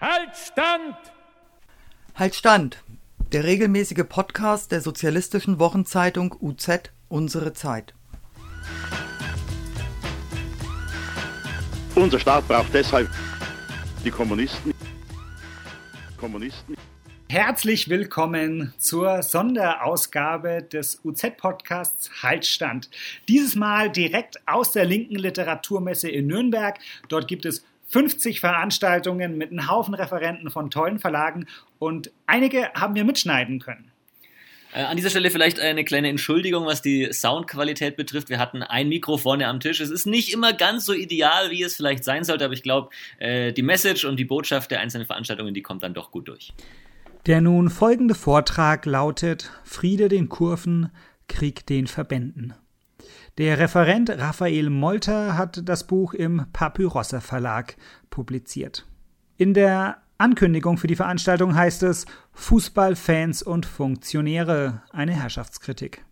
Halt Stand! Halt Stand! Der regelmäßige Podcast der sozialistischen Wochenzeitung UZ Unsere Zeit. Unser Staat braucht deshalb die Kommunisten. Kommunisten. Herzlich willkommen zur Sonderausgabe des UZ-Podcasts Haltstand. Dieses Mal direkt aus der linken Literaturmesse in Nürnberg. Dort gibt es 50 Veranstaltungen mit einem Haufen Referenten von tollen Verlagen und einige haben wir mitschneiden können. Äh, an dieser Stelle vielleicht eine kleine Entschuldigung, was die Soundqualität betrifft. Wir hatten ein Mikro vorne am Tisch. Es ist nicht immer ganz so ideal, wie es vielleicht sein sollte, aber ich glaube, äh, die Message und die Botschaft der einzelnen Veranstaltungen, die kommt dann doch gut durch. Der nun folgende Vortrag lautet Friede den Kurven, Krieg den Verbänden. Der Referent Raphael Molter hat das Buch im Papyrossa Verlag publiziert. In der Ankündigung für die Veranstaltung heißt es Fußballfans und Funktionäre, eine Herrschaftskritik.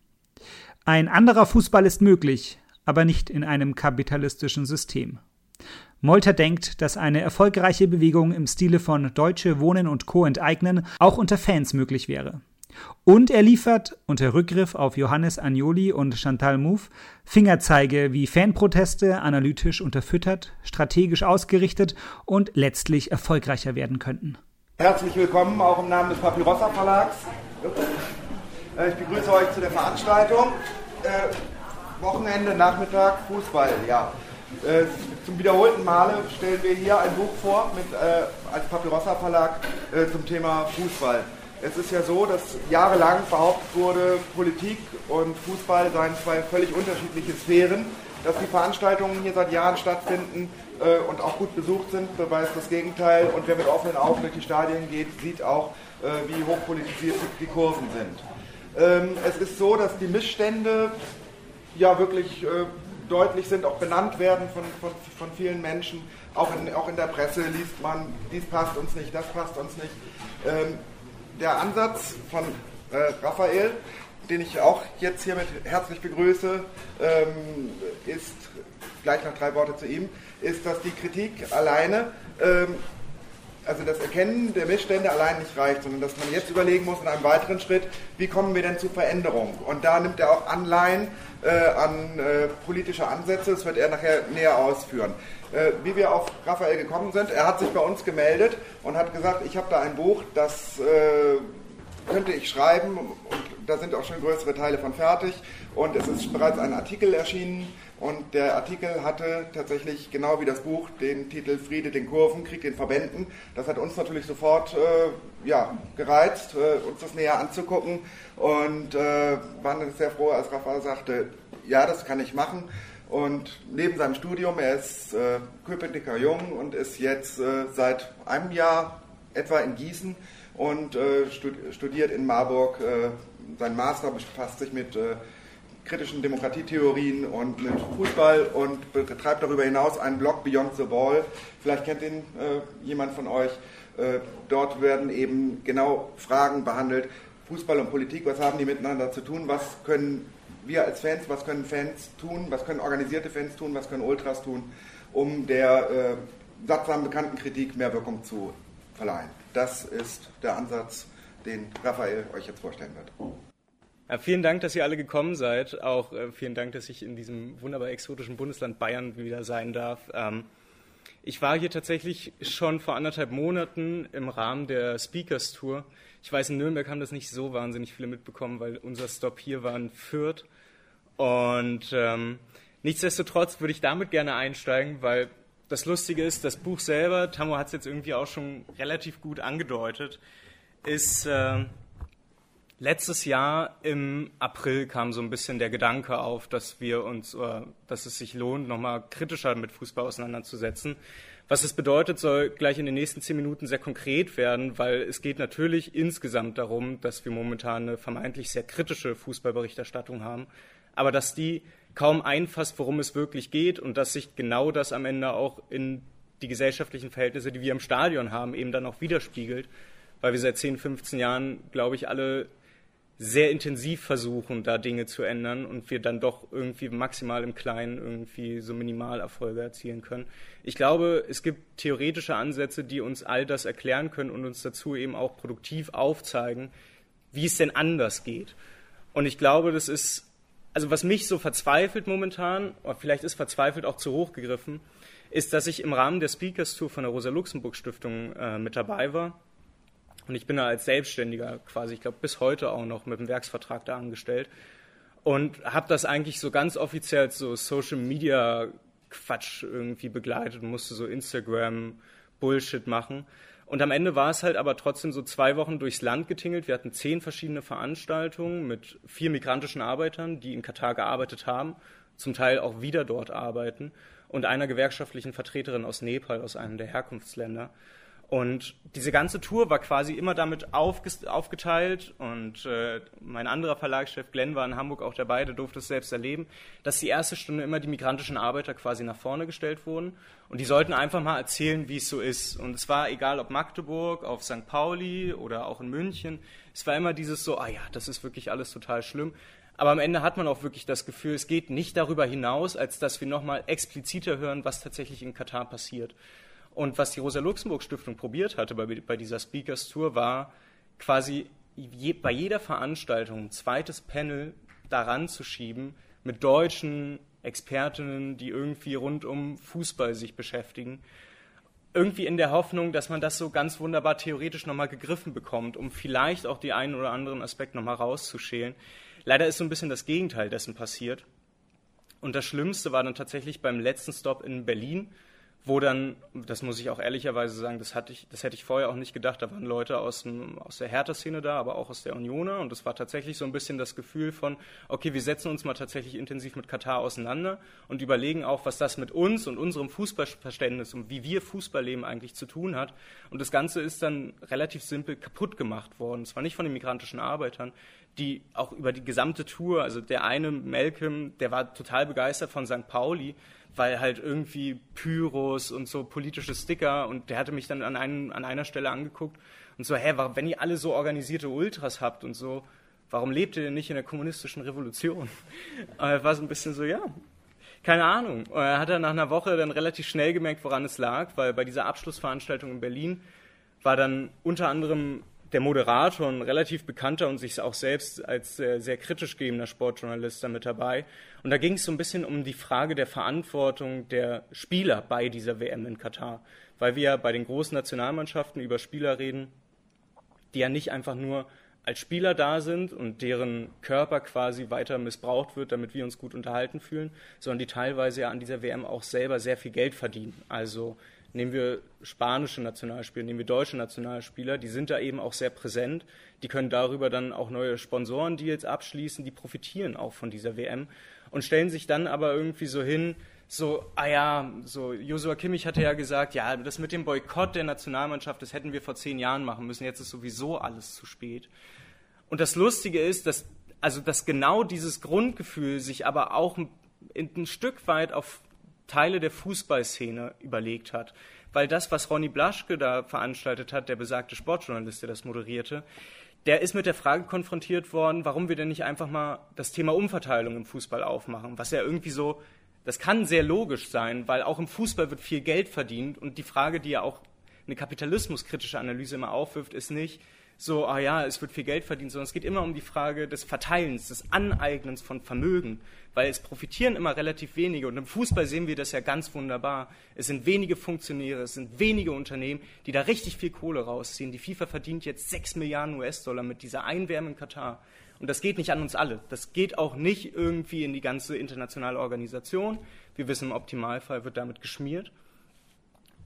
Ein anderer Fußball ist möglich, aber nicht in einem kapitalistischen System. Molter denkt, dass eine erfolgreiche Bewegung im Stile von Deutsche Wohnen und Co. enteignen auch unter Fans möglich wäre. Und er liefert, unter Rückgriff auf Johannes Agnoli und Chantal Mouffe, Fingerzeige, wie Fanproteste analytisch unterfüttert, strategisch ausgerichtet und letztlich erfolgreicher werden könnten. Herzlich willkommen auch im Namen des Papyrossa Verlags. Äh, ich begrüße euch zu der Veranstaltung. Äh, Wochenende, Nachmittag, Fußball, ja. Äh, zum wiederholten Male stellen wir hier ein Buch vor mit, äh, als Papyrossa Verlag äh, zum Thema Fußball. Es ist ja so, dass jahrelang behauptet wurde, Politik und Fußball seien zwei völlig unterschiedliche Sphären. Dass die Veranstaltungen hier seit Jahren stattfinden äh, und auch gut besucht sind, beweist das Gegenteil. Und wer mit offenen Augen durch die Stadien geht, sieht auch, äh, wie hochpolitisiert die Kurven sind. Ähm, es ist so, dass die Missstände ja wirklich äh, deutlich sind, auch benannt werden von, von, von vielen Menschen. Auch in, auch in der Presse liest man, dies passt uns nicht, das passt uns nicht. Ähm, der Ansatz von äh, Raphael, den ich auch jetzt hiermit herzlich begrüße, ähm, ist, gleich noch drei Worte zu ihm, ist, dass die Kritik alleine, ähm, also das Erkennen der Missstände allein nicht reicht, sondern dass man jetzt überlegen muss in einem weiteren Schritt, wie kommen wir denn zu Veränderung? Und da nimmt er auch Anleihen äh, an äh, politische Ansätze, das wird er nachher näher ausführen. Äh, wie wir auf Raphael gekommen sind. Er hat sich bei uns gemeldet und hat gesagt, ich habe da ein Buch, das äh, könnte ich schreiben und da sind auch schon größere Teile von fertig und es ist bereits ein Artikel erschienen und der Artikel hatte tatsächlich genau wie das Buch den Titel Friede den Kurven, Krieg den Verbänden. Das hat uns natürlich sofort äh, ja, gereizt, äh, uns das näher anzugucken und äh, waren sehr froh, als Raphael sagte, ja, das kann ich machen. Und neben seinem Studium, er ist äh, Köpenicker Jung und ist jetzt äh, seit einem Jahr etwa in Gießen und äh, studiert in Marburg. Äh, sein Master befasst sich mit äh, kritischen Demokratietheorien und mit Fußball und betreibt darüber hinaus einen Blog Beyond the Ball. Vielleicht kennt ihn äh, jemand von euch. dort werden eben genau Fragen behandelt. Fußball und Politik, was haben die miteinander zu tun? Was können wir als Fans, was können Fans tun, was können organisierte Fans tun, was können Ultras tun, um der äh, sattsam bekannten Kritik mehr Wirkung zu verleihen. Das ist der Ansatz, den Raphael euch jetzt vorstellen wird. Ja, vielen Dank, dass ihr alle gekommen seid. Auch äh, vielen Dank, dass ich in diesem wunderbar exotischen Bundesland Bayern wieder sein darf. Ähm, ich war hier tatsächlich schon vor anderthalb Monaten im Rahmen der Speakers Tour. Ich weiß, in Nürnberg haben das nicht so wahnsinnig viele mitbekommen, weil unser Stop hier war in Fürth. Und ähm, nichtsdestotrotz würde ich damit gerne einsteigen, weil das Lustige ist, das Buch selber, Tammo hat es jetzt irgendwie auch schon relativ gut angedeutet, ist äh, letztes Jahr im April kam so ein bisschen der Gedanke auf, dass wir uns, oder dass es sich lohnt, nochmal kritischer mit Fußball auseinanderzusetzen. Was es bedeutet, soll gleich in den nächsten zehn Minuten sehr konkret werden, weil es geht natürlich insgesamt darum, dass wir momentan eine vermeintlich sehr kritische Fußballberichterstattung haben aber dass die kaum einfasst, worum es wirklich geht und dass sich genau das am Ende auch in die gesellschaftlichen Verhältnisse, die wir im Stadion haben, eben dann auch widerspiegelt, weil wir seit 10, 15 Jahren, glaube ich, alle sehr intensiv versuchen, da Dinge zu ändern und wir dann doch irgendwie maximal im Kleinen irgendwie so Minimalerfolge erzielen können. Ich glaube, es gibt theoretische Ansätze, die uns all das erklären können und uns dazu eben auch produktiv aufzeigen, wie es denn anders geht. Und ich glaube, das ist, also was mich so verzweifelt momentan, oder vielleicht ist verzweifelt auch zu hoch gegriffen, ist, dass ich im Rahmen der Speakers Tour von der Rosa-Luxemburg-Stiftung äh, mit dabei war und ich bin da als Selbstständiger quasi, ich glaube, bis heute auch noch mit dem Werksvertrag da angestellt. Und habe das eigentlich so ganz offiziell so Social Media Quatsch irgendwie begleitet und musste so Instagram Bullshit machen. Und am Ende war es halt aber trotzdem so zwei Wochen durchs Land getingelt. Wir hatten zehn verschiedene Veranstaltungen mit vier migrantischen Arbeitern, die in Katar gearbeitet haben, zum Teil auch wieder dort arbeiten, und einer gewerkschaftlichen Vertreterin aus Nepal, aus einem der Herkunftsländer. Und diese ganze Tour war quasi immer damit aufgeteilt und äh, mein anderer Verlagschef Glenn war in Hamburg auch dabei, der durfte es selbst erleben, dass die erste Stunde immer die migrantischen Arbeiter quasi nach vorne gestellt wurden und die sollten einfach mal erzählen, wie es so ist. Und es war egal, ob Magdeburg, auf St. Pauli oder auch in München, es war immer dieses so, ah ja, das ist wirklich alles total schlimm. Aber am Ende hat man auch wirklich das Gefühl, es geht nicht darüber hinaus, als dass wir nochmal expliziter hören, was tatsächlich in Katar passiert. Und was die Rosa-Luxemburg-Stiftung probiert hatte bei, bei dieser Speakers-Tour, war quasi je, bei jeder Veranstaltung ein zweites Panel daran zu schieben mit deutschen Expertinnen, die irgendwie rund um Fußball sich beschäftigen. Irgendwie in der Hoffnung, dass man das so ganz wunderbar theoretisch nochmal gegriffen bekommt, um vielleicht auch die einen oder anderen Aspekt nochmal rauszuschälen. Leider ist so ein bisschen das Gegenteil dessen passiert. Und das Schlimmste war dann tatsächlich beim letzten Stop in Berlin, wo dann, das muss ich auch ehrlicherweise sagen, das, hatte ich, das hätte ich vorher auch nicht gedacht, da waren Leute aus, dem, aus der Hertha-Szene da, aber auch aus der Unioner und es war tatsächlich so ein bisschen das Gefühl von, okay, wir setzen uns mal tatsächlich intensiv mit Katar auseinander und überlegen auch, was das mit uns und unserem Fußballverständnis und wie wir Fußballleben eigentlich zu tun hat. Und das Ganze ist dann relativ simpel kaputt gemacht worden. Zwar nicht von den migrantischen Arbeitern, die auch über die gesamte Tour, also der eine Malcolm, der war total begeistert von St. Pauli, weil halt irgendwie Pyros und so politische Sticker und der hatte mich dann an, einen, an einer Stelle angeguckt und so, hä, wenn ihr alle so organisierte Ultras habt und so, warum lebt ihr denn nicht in der kommunistischen Revolution? er war so ein bisschen so, ja, keine Ahnung. Und er hat dann nach einer Woche dann relativ schnell gemerkt, woran es lag, weil bei dieser Abschlussveranstaltung in Berlin war dann unter anderem der Moderator, ein relativ bekannter und sich auch selbst als sehr, sehr kritisch gehender Sportjournalist da mit dabei. Und da ging es so ein bisschen um die Frage der Verantwortung der Spieler bei dieser WM in Katar. Weil wir ja bei den großen Nationalmannschaften über Spieler reden, die ja nicht einfach nur als Spieler da sind und deren Körper quasi weiter missbraucht wird, damit wir uns gut unterhalten fühlen, sondern die teilweise ja an dieser WM auch selber sehr viel Geld verdienen. Also nehmen wir spanische Nationalspieler, nehmen wir deutsche Nationalspieler, die sind da eben auch sehr präsent. Die können darüber dann auch neue Sponsorendeals abschließen, die profitieren auch von dieser WM und stellen sich dann aber irgendwie so hin, so, ah ja, so Joshua Kimmich hatte ja gesagt, ja, das mit dem Boykott der Nationalmannschaft, das hätten wir vor zehn Jahren machen müssen, jetzt ist sowieso alles zu spät. Und das Lustige ist, dass, also, dass genau dieses Grundgefühl sich aber auch ein, ein Stück weit auf Teile der Fußballszene überlegt hat. Weil das, was Ronny Blaschke da veranstaltet hat, der besagte Sportjournalist, der das moderierte, der ist mit der Frage konfrontiert worden, warum wir denn nicht einfach mal das Thema Umverteilung im Fußball aufmachen, was ja irgendwie so, das kann sehr logisch sein, weil auch im Fußball wird viel Geld verdient und die Frage, die ja auch eine kapitalismuskritische Analyse immer aufwirft, ist nicht, so, ah ja, es wird viel Geld verdient, sondern es geht immer um die Frage des Verteilens, des Aneignens von Vermögen, weil es profitieren immer relativ wenige. Und im Fußball sehen wir das ja ganz wunderbar. Es sind wenige Funktionäre, es sind wenige Unternehmen, die da richtig viel Kohle rausziehen. Die FIFA verdient jetzt 6 Milliarden US-Dollar mit dieser Einwärme in Katar. Und das geht nicht an uns alle. Das geht auch nicht irgendwie in die ganze internationale Organisation. Wir wissen, im Optimalfall wird damit geschmiert.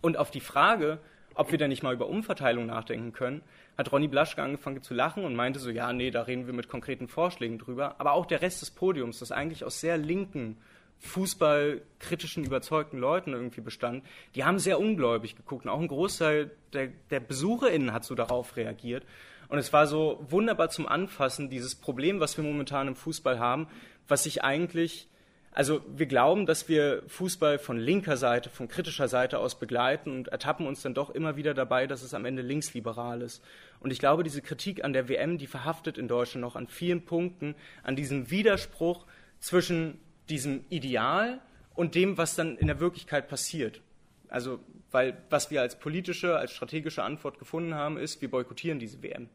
Und auf die Frage, ob wir da nicht mal über Umverteilung nachdenken können, hat Ronny Blaschke angefangen zu lachen und meinte so, ja, nee, da reden wir mit konkreten Vorschlägen drüber. Aber auch der Rest des Podiums, das eigentlich aus sehr linken, fußballkritischen, überzeugten Leuten irgendwie bestand, die haben sehr ungläubig geguckt. Und auch ein Großteil der, der BesucherInnen hat so darauf reagiert. Und es war so wunderbar zum Anfassen, dieses Problem, was wir momentan im Fußball haben, was sich eigentlich Also wir glauben, dass wir Fußball von linker Seite, von kritischer Seite aus begleiten und ertappen uns dann doch immer wieder dabei, dass es am Ende linksliberal ist. Und ich glaube, diese Kritik an der WM, die verhaftet in Deutschland noch an vielen Punkten, an diesem Widerspruch zwischen diesem Ideal und dem, was dann in der Wirklichkeit passiert. Also, weil was wir als politische, als strategische Antwort gefunden haben, ist, wir boykottieren diese WM.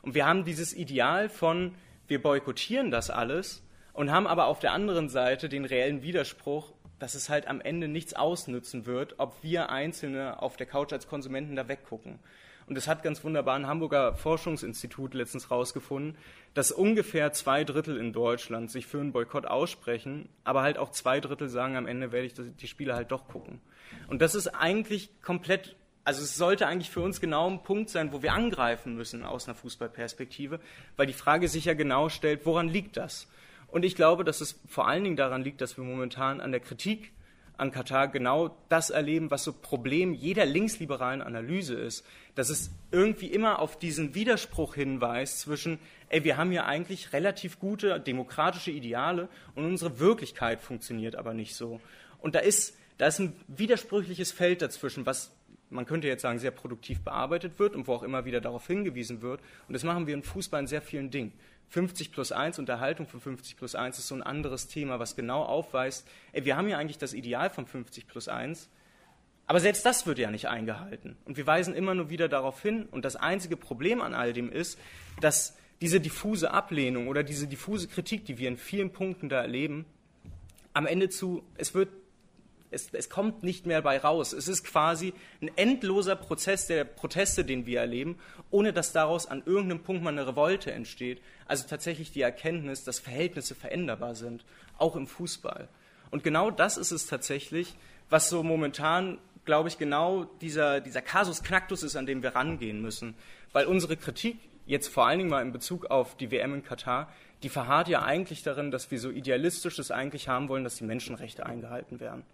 Und wir haben dieses Ideal von, wir boykottieren das alles, und haben aber auf der anderen Seite den reellen Widerspruch, dass es halt am Ende nichts ausnützen wird, ob wir Einzelne auf der Couch als Konsumenten da weggucken. Und das hat ganz wunderbar ein Hamburger Forschungsinstitut letztens rausgefunden, dass ungefähr zwei Drittel in Deutschland sich für einen Boykott aussprechen, aber halt auch zwei Drittel sagen, am Ende werde ich die Spiele halt doch gucken. Und das ist eigentlich komplett, also es sollte eigentlich für uns genau ein Punkt sein, wo wir angreifen müssen aus einer Fußballperspektive, weil die Frage sich ja genau stellt, woran liegt das? Und ich glaube, dass es vor allen Dingen daran liegt, dass wir momentan an der Kritik an Katar genau das erleben, was so Problem jeder linksliberalen Analyse ist, dass es irgendwie immer auf diesen Widerspruch hinweist zwischen, ey, wir haben ja eigentlich relativ gute demokratische Ideale und unsere Wirklichkeit funktioniert aber nicht so. Und da ist, da ist ein widersprüchliches Feld dazwischen, was man könnte jetzt sagen, sehr produktiv bearbeitet wird und wo auch immer wieder darauf hingewiesen wird. Und das machen wir im Fußball in sehr vielen Dingen. 50 plus 1, Unterhaltung von 50 plus 1 ist so ein anderes Thema, was genau aufweist, ey, wir haben ja eigentlich das Ideal von 50 plus 1, aber selbst das wird ja nicht eingehalten. Und wir weisen immer nur wieder darauf hin. Und das einzige Problem an all dem ist, dass diese diffuse Ablehnung oder diese diffuse Kritik, die wir in vielen Punkten da erleben, am Ende zu, es wird es, es, kommt nicht mehr bei raus. Es ist quasi ein endloser Prozess der Proteste, den wir erleben, ohne dass daraus an irgendeinem Punkt mal eine Revolte entsteht. Also tatsächlich die Erkenntnis, dass Verhältnisse veränderbar sind, auch im Fußball. Und genau das ist es tatsächlich, was so momentan, glaube ich, genau dieser, dieser Kasus Knacktus ist, an dem wir rangehen müssen. Weil unsere Kritik, jetzt vor allen Dingen mal in Bezug auf die WM in Katar, die verharrt ja eigentlich darin, dass wir so idealistisch es eigentlich haben wollen, dass die Menschenrechte eingehalten werden.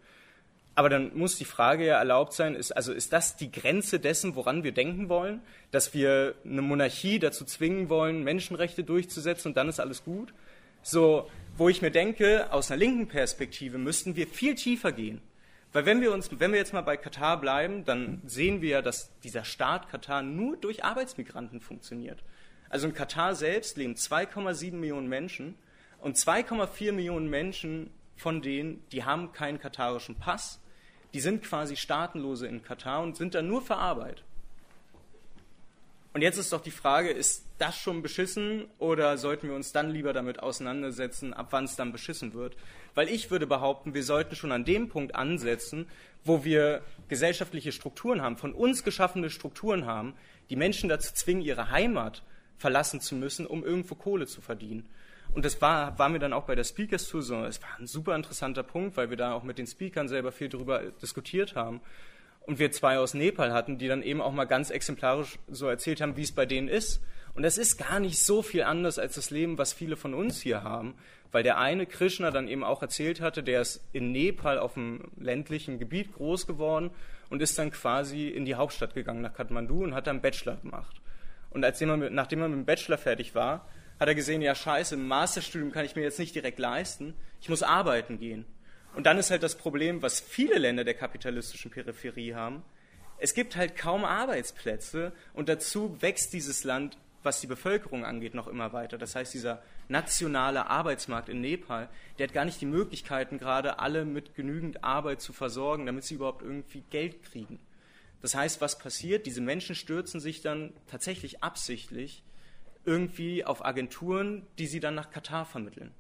Aber dann muss die Frage ja erlaubt sein, ist, also ist das die Grenze dessen, woran wir denken wollen? Dass wir eine Monarchie dazu zwingen wollen, Menschenrechte durchzusetzen und dann ist alles gut? So, wo ich mir denke, aus einer linken Perspektive müssten wir viel tiefer gehen. Weil wenn wir uns, wenn wir jetzt mal bei Katar bleiben, dann sehen wir ja, dass dieser Staat Katar nur durch Arbeitsmigranten funktioniert. Also in Katar selbst leben 2,7 Millionen Menschen und 2,4 Millionen Menschen von denen, die haben keinen katarischen Pass die sind quasi Staatenlose in Katar und sind da nur für Arbeit. Und jetzt ist doch die Frage, ist das schon beschissen oder sollten wir uns dann lieber damit auseinandersetzen, ab wann es dann beschissen wird? Weil ich würde behaupten, wir sollten schon an dem Punkt ansetzen, wo wir gesellschaftliche Strukturen haben, von uns geschaffene Strukturen haben, die Menschen dazu zwingen, ihre Heimat verlassen zu müssen, um irgendwo Kohle zu verdienen. Und das war, war mir dann auch bei der Speakers Tour so, es war ein super interessanter Punkt, weil wir da auch mit den Speakern selber viel darüber diskutiert haben. Und wir zwei aus Nepal hatten, die dann eben auch mal ganz exemplarisch so erzählt haben, wie es bei denen ist. Und das ist gar nicht so viel anders als das Leben, was viele von uns hier haben, weil der eine Krishna dann eben auch erzählt hatte, der ist in Nepal auf dem ländlichen Gebiet groß geworden und ist dann quasi in die Hauptstadt gegangen, nach Kathmandu und hat dann Bachelor gemacht. Und als er, nachdem er mit dem Bachelor fertig war, hat er gesehen, ja scheiße, ein Masterstudium kann ich mir jetzt nicht direkt leisten, ich muss arbeiten gehen. Und dann ist halt das Problem, was viele Länder der kapitalistischen Peripherie haben, es gibt halt kaum Arbeitsplätze und dazu wächst dieses Land, was die Bevölkerung angeht, noch immer weiter. Das heißt, dieser nationale Arbeitsmarkt in Nepal, der hat gar nicht die Möglichkeiten, gerade alle mit genügend Arbeit zu versorgen, damit sie überhaupt irgendwie Geld kriegen. Das heißt, was passiert? Diese Menschen stürzen sich dann tatsächlich absichtlich irgendwie auf Agenturen, die sie dann nach Katar vermitteln.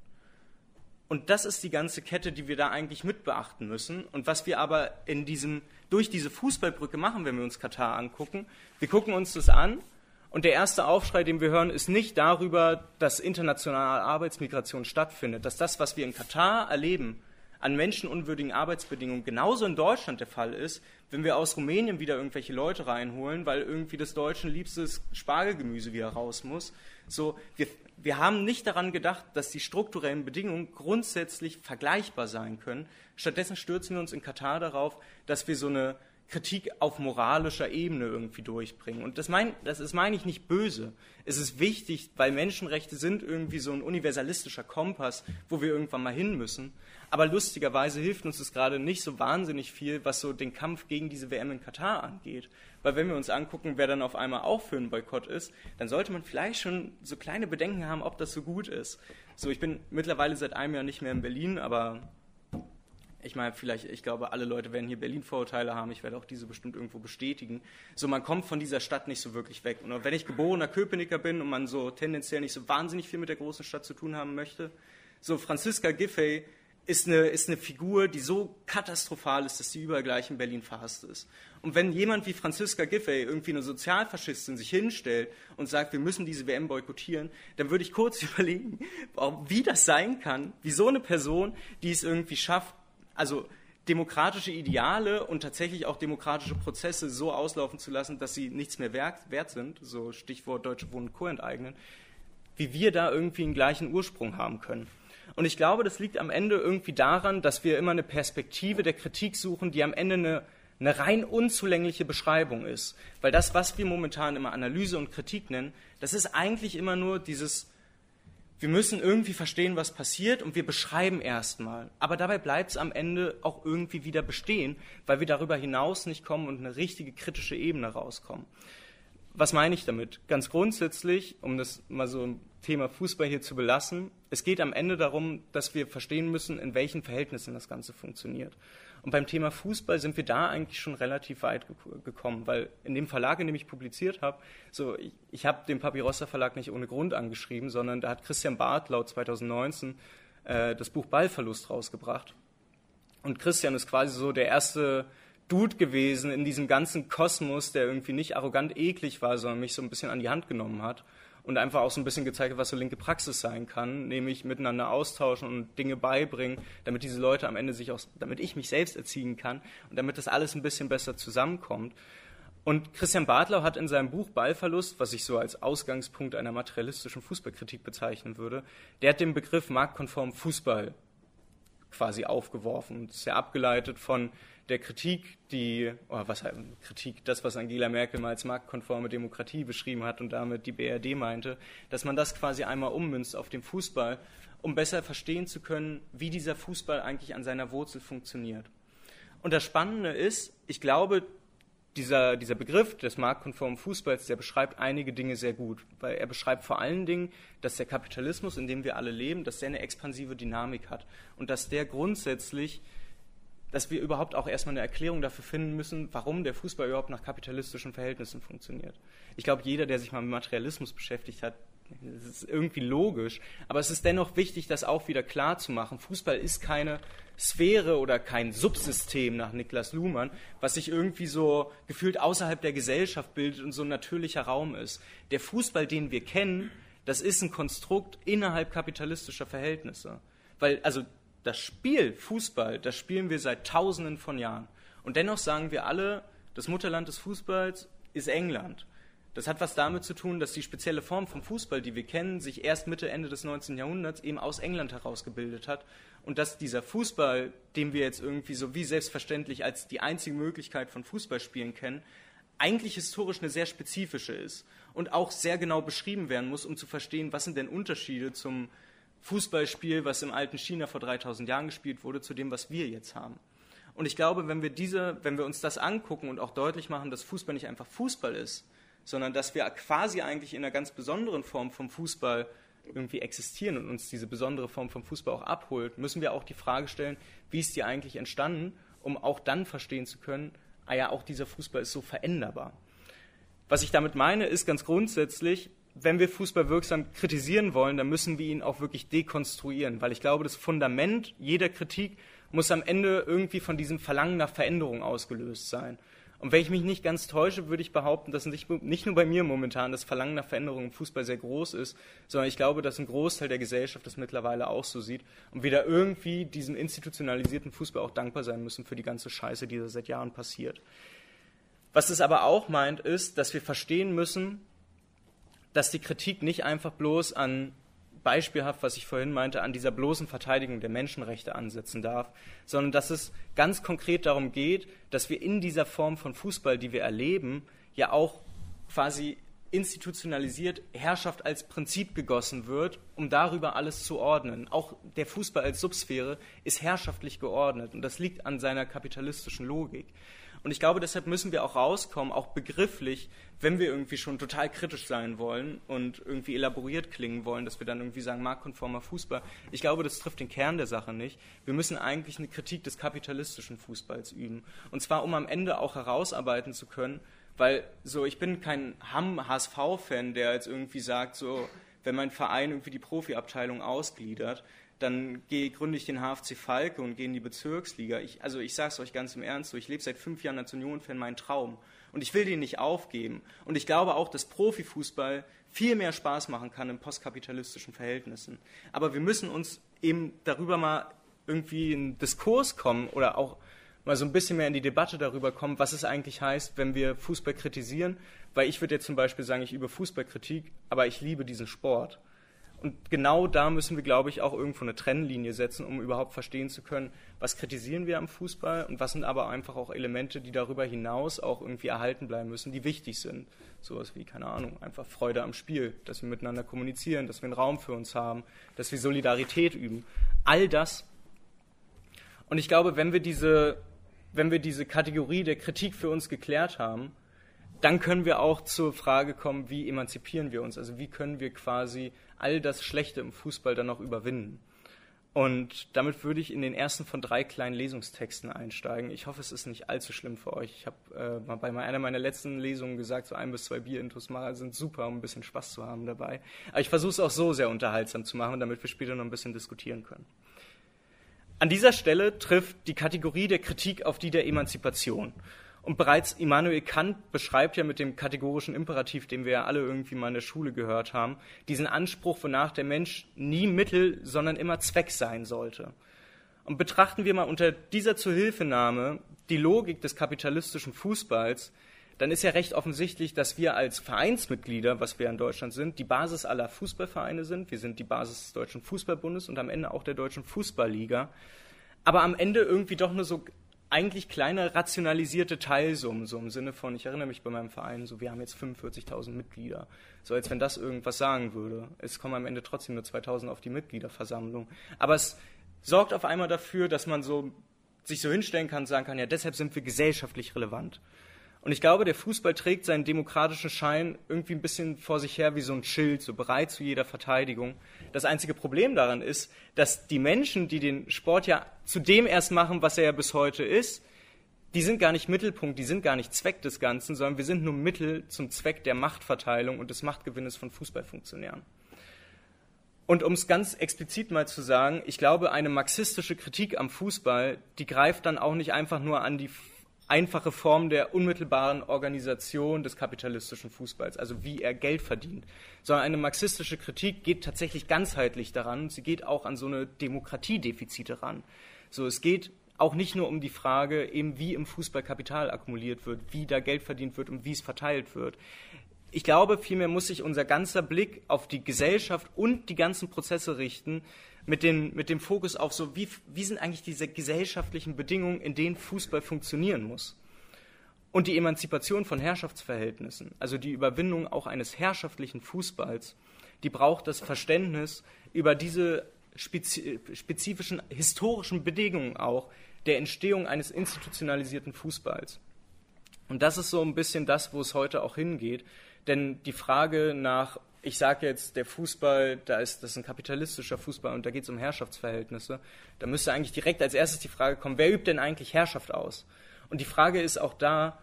Und das ist die ganze Kette, die wir da eigentlich mit beachten müssen. Und was wir aber in diesem, durch diese Fußballbrücke machen, wenn wir uns Katar angucken, wir gucken uns das an und der erste Aufschrei, den wir hören, ist nicht darüber, dass internationale Arbeitsmigration stattfindet, dass das, was wir in Katar erleben, an menschenunwürdigen Arbeitsbedingungen genauso in Deutschland der Fall ist, wenn wir aus Rumänien wieder irgendwelche Leute reinholen, weil irgendwie das Deutschen liebstes Spargelgemüse wieder raus muss. So, wir, wir haben nicht daran gedacht, dass die strukturellen Bedingungen grundsätzlich vergleichbar sein können. Stattdessen stürzen wir uns in Katar darauf, dass wir so eine Kritik auf moralischer Ebene irgendwie durchbringen. Und das, mein, das ist, meine ich, nicht böse. Es ist wichtig, weil Menschenrechte sind irgendwie so ein universalistischer Kompass, wo wir irgendwann mal hin müssen. Aber lustigerweise hilft uns das gerade nicht so wahnsinnig viel, was so den Kampf gegen diese WM in Katar angeht. Weil wenn wir uns angucken, wer dann auf einmal auch für einen Boykott ist, dann sollte man vielleicht schon so kleine Bedenken haben, ob das so gut ist. So, ich bin mittlerweile seit einem Jahr nicht mehr in Berlin, aber ich meine, vielleicht, ich glaube, alle Leute werden hier Berlin-Vorurteile haben. Ich werde auch diese bestimmt irgendwo bestätigen. So, man kommt von dieser Stadt nicht so wirklich weg. Und wenn ich geborener Köpenicker bin und man so tendenziell nicht so wahnsinnig viel mit der großen Stadt zu tun haben möchte, so Franziska Giffey ist eine, ist eine Figur, die so katastrophal ist, dass sie überall gleich in Berlin verhasst ist. Und wenn jemand wie Franziska Giffey, irgendwie eine Sozialfaschistin, sich hinstellt und sagt, wir müssen diese WM boykottieren, dann würde ich kurz überlegen, wie das sein kann, wie so eine Person, die es irgendwie schafft, also demokratische Ideale und tatsächlich auch demokratische Prozesse so auslaufen zu lassen, dass sie nichts mehr wert, sind, so Stichwort Deutsche Wohnen Co. enteignen, wie wir da irgendwie einen gleichen Ursprung haben können. Und ich glaube, das liegt am Ende irgendwie daran, dass wir immer eine Perspektive der Kritik suchen, die am Ende eine, eine rein unzulängliche Beschreibung ist. Weil das, was wir momentan immer Analyse und Kritik nennen, das ist eigentlich immer nur dieses, wir müssen irgendwie verstehen, was passiert und wir beschreiben erstmal. Aber dabei bleibt es am Ende auch irgendwie wieder bestehen, weil wir darüber hinaus nicht kommen und eine richtige kritische Ebene rauskommen. Was meine ich damit? Ganz grundsätzlich, um das mal so ein Thema Fußball hier zu belassen, es geht am Ende darum, dass wir verstehen müssen, in welchen Verhältnissen das Ganze funktioniert. Und beim Thema Fußball sind wir da eigentlich schon relativ weit gekommen, weil in dem Verlag, in dem ich publiziert habe, so ich, ich habe den Papyrosser Verlag nicht ohne Grund angeschrieben, sondern da hat Christian Barth laut 2019 äh, das Buch Ballverlust rausgebracht. Und Christian ist quasi so der erste Dude gewesen in diesem ganzen Kosmos, der irgendwie nicht arrogant eklig war, sondern mich so ein bisschen an die Hand genommen hat und einfach auch so ein bisschen gezeigt hat, was so linke Praxis sein kann, nämlich miteinander austauschen und Dinge beibringen, damit diese Leute am Ende sich auch, damit ich mich selbst erziehen kann und damit das alles ein bisschen besser zusammenkommt. Und Christian Bartlau hat in seinem Buch Ballverlust, was ich so als Ausgangspunkt einer materialistischen Fußballkritik bezeichnen würde, der hat den Begriff marktkonform Fußball quasi aufgeworfen. Das ist ja abgeleitet von der Kritik, die, oh, was heißt Kritik, das, was Angela Merkel mal als marktkonforme Demokratie beschrieben hat und damit die BRD meinte, dass man das quasi einmal ummünzt auf den Fußball, um besser verstehen zu können, wie dieser Fußball eigentlich an seiner Wurzel funktioniert. Und das Spannende ist, ich glaube, dieser, dieser Begriff des marktkonformen Fußballs, der beschreibt einige Dinge sehr gut, weil er beschreibt vor allen Dingen, dass der Kapitalismus, in dem wir alle leben, dass der eine expansive Dynamik hat und dass der grundsätzlich dass wir überhaupt auch erstmal eine Erklärung dafür finden müssen, warum der Fußball überhaupt nach kapitalistischen Verhältnissen funktioniert. Ich glaube, jeder, der sich mal mit Materialismus beschäftigt hat, das ist irgendwie logisch, aber es ist dennoch wichtig, das auch wieder klar zu machen. Fußball ist keine Sphäre oder kein Subsystem nach Niklas Luhmann, was sich irgendwie so gefühlt außerhalb der Gesellschaft bildet und so ein natürlicher Raum ist. Der Fußball, den wir kennen, das ist ein Konstrukt innerhalb kapitalistischer Verhältnisse. Weil, also das Spiel Fußball, das spielen wir seit Tausenden von Jahren. Und dennoch sagen wir alle, das Mutterland des Fußballs ist England. Das hat was damit zu tun, dass die spezielle Form vom Fußball, die wir kennen, sich erst Mitte, Ende des 19. Jahrhunderts eben aus England herausgebildet hat. Und dass dieser Fußball, den wir jetzt irgendwie so wie selbstverständlich als die einzige Möglichkeit von Fußballspielen kennen, eigentlich historisch eine sehr spezifische ist und auch sehr genau beschrieben werden muss, um zu verstehen, was sind denn Unterschiede zum Fußballspiel, was im alten China vor 3000 Jahren gespielt wurde, zu dem, was wir jetzt haben. Und ich glaube, wenn wir diese, wenn wir uns das angucken und auch deutlich machen, dass Fußball nicht einfach Fußball ist, sondern dass wir quasi eigentlich in einer ganz besonderen Form vom Fußball irgendwie existieren und uns diese besondere Form vom Fußball auch abholt, müssen wir auch die Frage stellen, wie ist die eigentlich entstanden, um auch dann verstehen zu können, ah ja, auch dieser Fußball ist so veränderbar. Was ich damit meine, ist ganz grundsätzlich, wenn wir Fußball wirksam kritisieren wollen, dann müssen wir ihn auch wirklich dekonstruieren, weil ich glaube, das Fundament jeder Kritik muss am Ende irgendwie von diesem Verlangen nach Veränderung ausgelöst sein. Und wenn ich mich nicht ganz täusche, würde ich behaupten, dass nicht, nur bei mir momentan das Verlangen nach Veränderung im Fußball sehr groß ist, sondern ich glaube, dass ein Großteil der Gesellschaft das mittlerweile auch so sieht und wir da irgendwie diesem institutionalisierten Fußball auch dankbar sein müssen für die ganze Scheiße, die da seit Jahren passiert. Was es aber auch meint, ist, dass wir verstehen müssen, dass die Kritik nicht einfach bloß an beispielhaft, was ich vorhin meinte, an dieser bloßen Verteidigung der Menschenrechte ansetzen darf, sondern dass es ganz konkret darum geht, dass wir in dieser Form von Fußball, die wir erleben, ja auch quasi institutionalisiert Herrschaft als Prinzip gegossen wird, um darüber alles zu ordnen. Auch der Fußball als Subsphäre ist herrschaftlich geordnet und das liegt an seiner kapitalistischen Logik. Und ich glaube, deshalb müssen wir auch rauskommen, auch begrifflich, wenn wir irgendwie schon total kritisch sein wollen und irgendwie elaboriert klingen wollen, dass wir dann irgendwie sagen, marktkonformer Fußball. Ich glaube, das trifft den Kern der Sache nicht. Wir müssen eigentlich eine Kritik des kapitalistischen Fußballs üben. Und zwar, um am Ende auch herausarbeiten zu können, weil so, ich bin kein HSV-Fan, der jetzt irgendwie sagt, so, wenn mein Verein irgendwie die Profiabteilung ausgliedert, dann gehe, gründe ich den HFC Falke und gehe in die Bezirksliga. Ich, also ich sage es euch ganz im Ernst, so, ich lebe seit fünf Jahren als Union-Fan meinen Traum. Und ich will den nicht aufgeben. Und ich glaube auch, dass Profifußball viel mehr Spaß machen kann in postkapitalistischen Verhältnissen. Aber wir müssen uns eben darüber mal irgendwie in Diskurs kommen oder auch mal so ein bisschen mehr in die Debatte darüber kommen, was es eigentlich heißt, wenn wir Fußball kritisieren. Weil ich würde jetzt zum Beispiel sagen, ich übe Fußballkritik, aber ich liebe diesen Sport. Und genau da müssen wir, glaube ich, auch irgendwo eine Trennlinie setzen, um überhaupt verstehen zu können, was kritisieren wir am Fußball und was sind aber einfach auch Elemente, die darüber hinaus auch irgendwie erhalten bleiben müssen, die wichtig sind. Sowas wie, keine Ahnung, einfach Freude am Spiel, dass wir miteinander kommunizieren, dass wir einen Raum für uns haben, dass wir Solidarität üben. All das. Und ich glaube, wenn wir diese, wenn wir diese Kategorie der Kritik für uns geklärt haben, dann können wir auch zur Frage kommen, wie emanzipieren wir uns? Also wie können wir quasi all das Schlechte im Fußball dann noch überwinden. Und damit würde ich in den ersten von drei kleinen Lesungstexten einsteigen. Ich hoffe, es ist nicht allzu schlimm für euch. Ich habe äh, bei einer meiner letzten Lesungen gesagt, so ein bis zwei Bier-Intos mal sind super, um ein bisschen Spaß zu haben dabei. Aber ich versuche es auch so sehr unterhaltsam zu machen, damit wir später noch ein bisschen diskutieren können. An dieser Stelle trifft die Kategorie der Kritik auf die der Emanzipation. Und bereits Immanuel Kant beschreibt ja mit dem kategorischen Imperativ, den wir ja alle irgendwie mal in der Schule gehört haben, diesen Anspruch, wonach der Mensch nie Mittel, sondern immer Zweck sein sollte. Und betrachten wir mal unter dieser Zuhilfenahme die Logik des kapitalistischen Fußballs, dann ist ja recht offensichtlich, dass wir als Vereinsmitglieder, was wir in Deutschland sind, die Basis aller Fußballvereine sind. Wir sind die Basis des Deutschen Fußballbundes und am Ende auch der Deutschen Fußballliga. Aber am Ende irgendwie doch nur so eigentlich kleine rationalisierte Teilsummen, so im Sinne von, ich erinnere mich bei meinem Verein, so wir haben jetzt 45.000 Mitglieder, so als wenn das irgendwas sagen würde. Es kommen am Ende trotzdem nur 2.000 auf die Mitgliederversammlung. Aber es sorgt auf einmal dafür, dass man so sich so hinstellen kann und sagen kann, ja, deshalb sind wir gesellschaftlich relevant. Und ich glaube, der Fußball trägt seinen demokratischen Schein irgendwie ein bisschen vor sich her wie so ein Schild, so bereit zu jeder Verteidigung. Das einzige Problem daran ist, dass die Menschen, die den Sport ja zu dem erst machen, was er ja bis heute ist, die sind gar nicht Mittelpunkt, die sind gar nicht Zweck des Ganzen, sondern wir sind nur Mittel zum Zweck der Machtverteilung und des Machtgewinnes von Fußballfunktionären. Und um es ganz explizit mal zu sagen, ich glaube, eine marxistische Kritik am Fußball, die greift dann auch nicht einfach nur an die einfache Form der unmittelbaren Organisation des kapitalistischen Fußballs, also wie er Geld verdient, sondern eine marxistische Kritik geht tatsächlich ganzheitlich daran. Sie geht auch an so eine Demokratiedefizite ran. So, es geht auch nicht nur um die Frage, eben wie im Fußball Kapital akkumuliert wird, wie da Geld verdient wird und wie es verteilt wird. Ich glaube, vielmehr muss sich unser ganzer Blick auf die Gesellschaft und die ganzen Prozesse richten, mit, den, mit dem Fokus auf so, wie, wie sind eigentlich diese gesellschaftlichen Bedingungen, in denen Fußball funktionieren muss. Und die Emanzipation von Herrschaftsverhältnissen, also die Überwindung auch eines herrschaftlichen Fußballs, die braucht das Verständnis über diese spezifischen historischen Bedingungen auch der Entstehung eines institutionalisierten Fußballs. Und das ist so ein bisschen das, wo es heute auch hingeht. Denn die Frage nach ich sage jetzt, der Fußball, da ist das ist ein kapitalistischer Fußball und da geht es um Herrschaftsverhältnisse, da müsste eigentlich direkt als erstes die Frage kommen, wer übt denn eigentlich Herrschaft aus? Und die Frage ist auch da,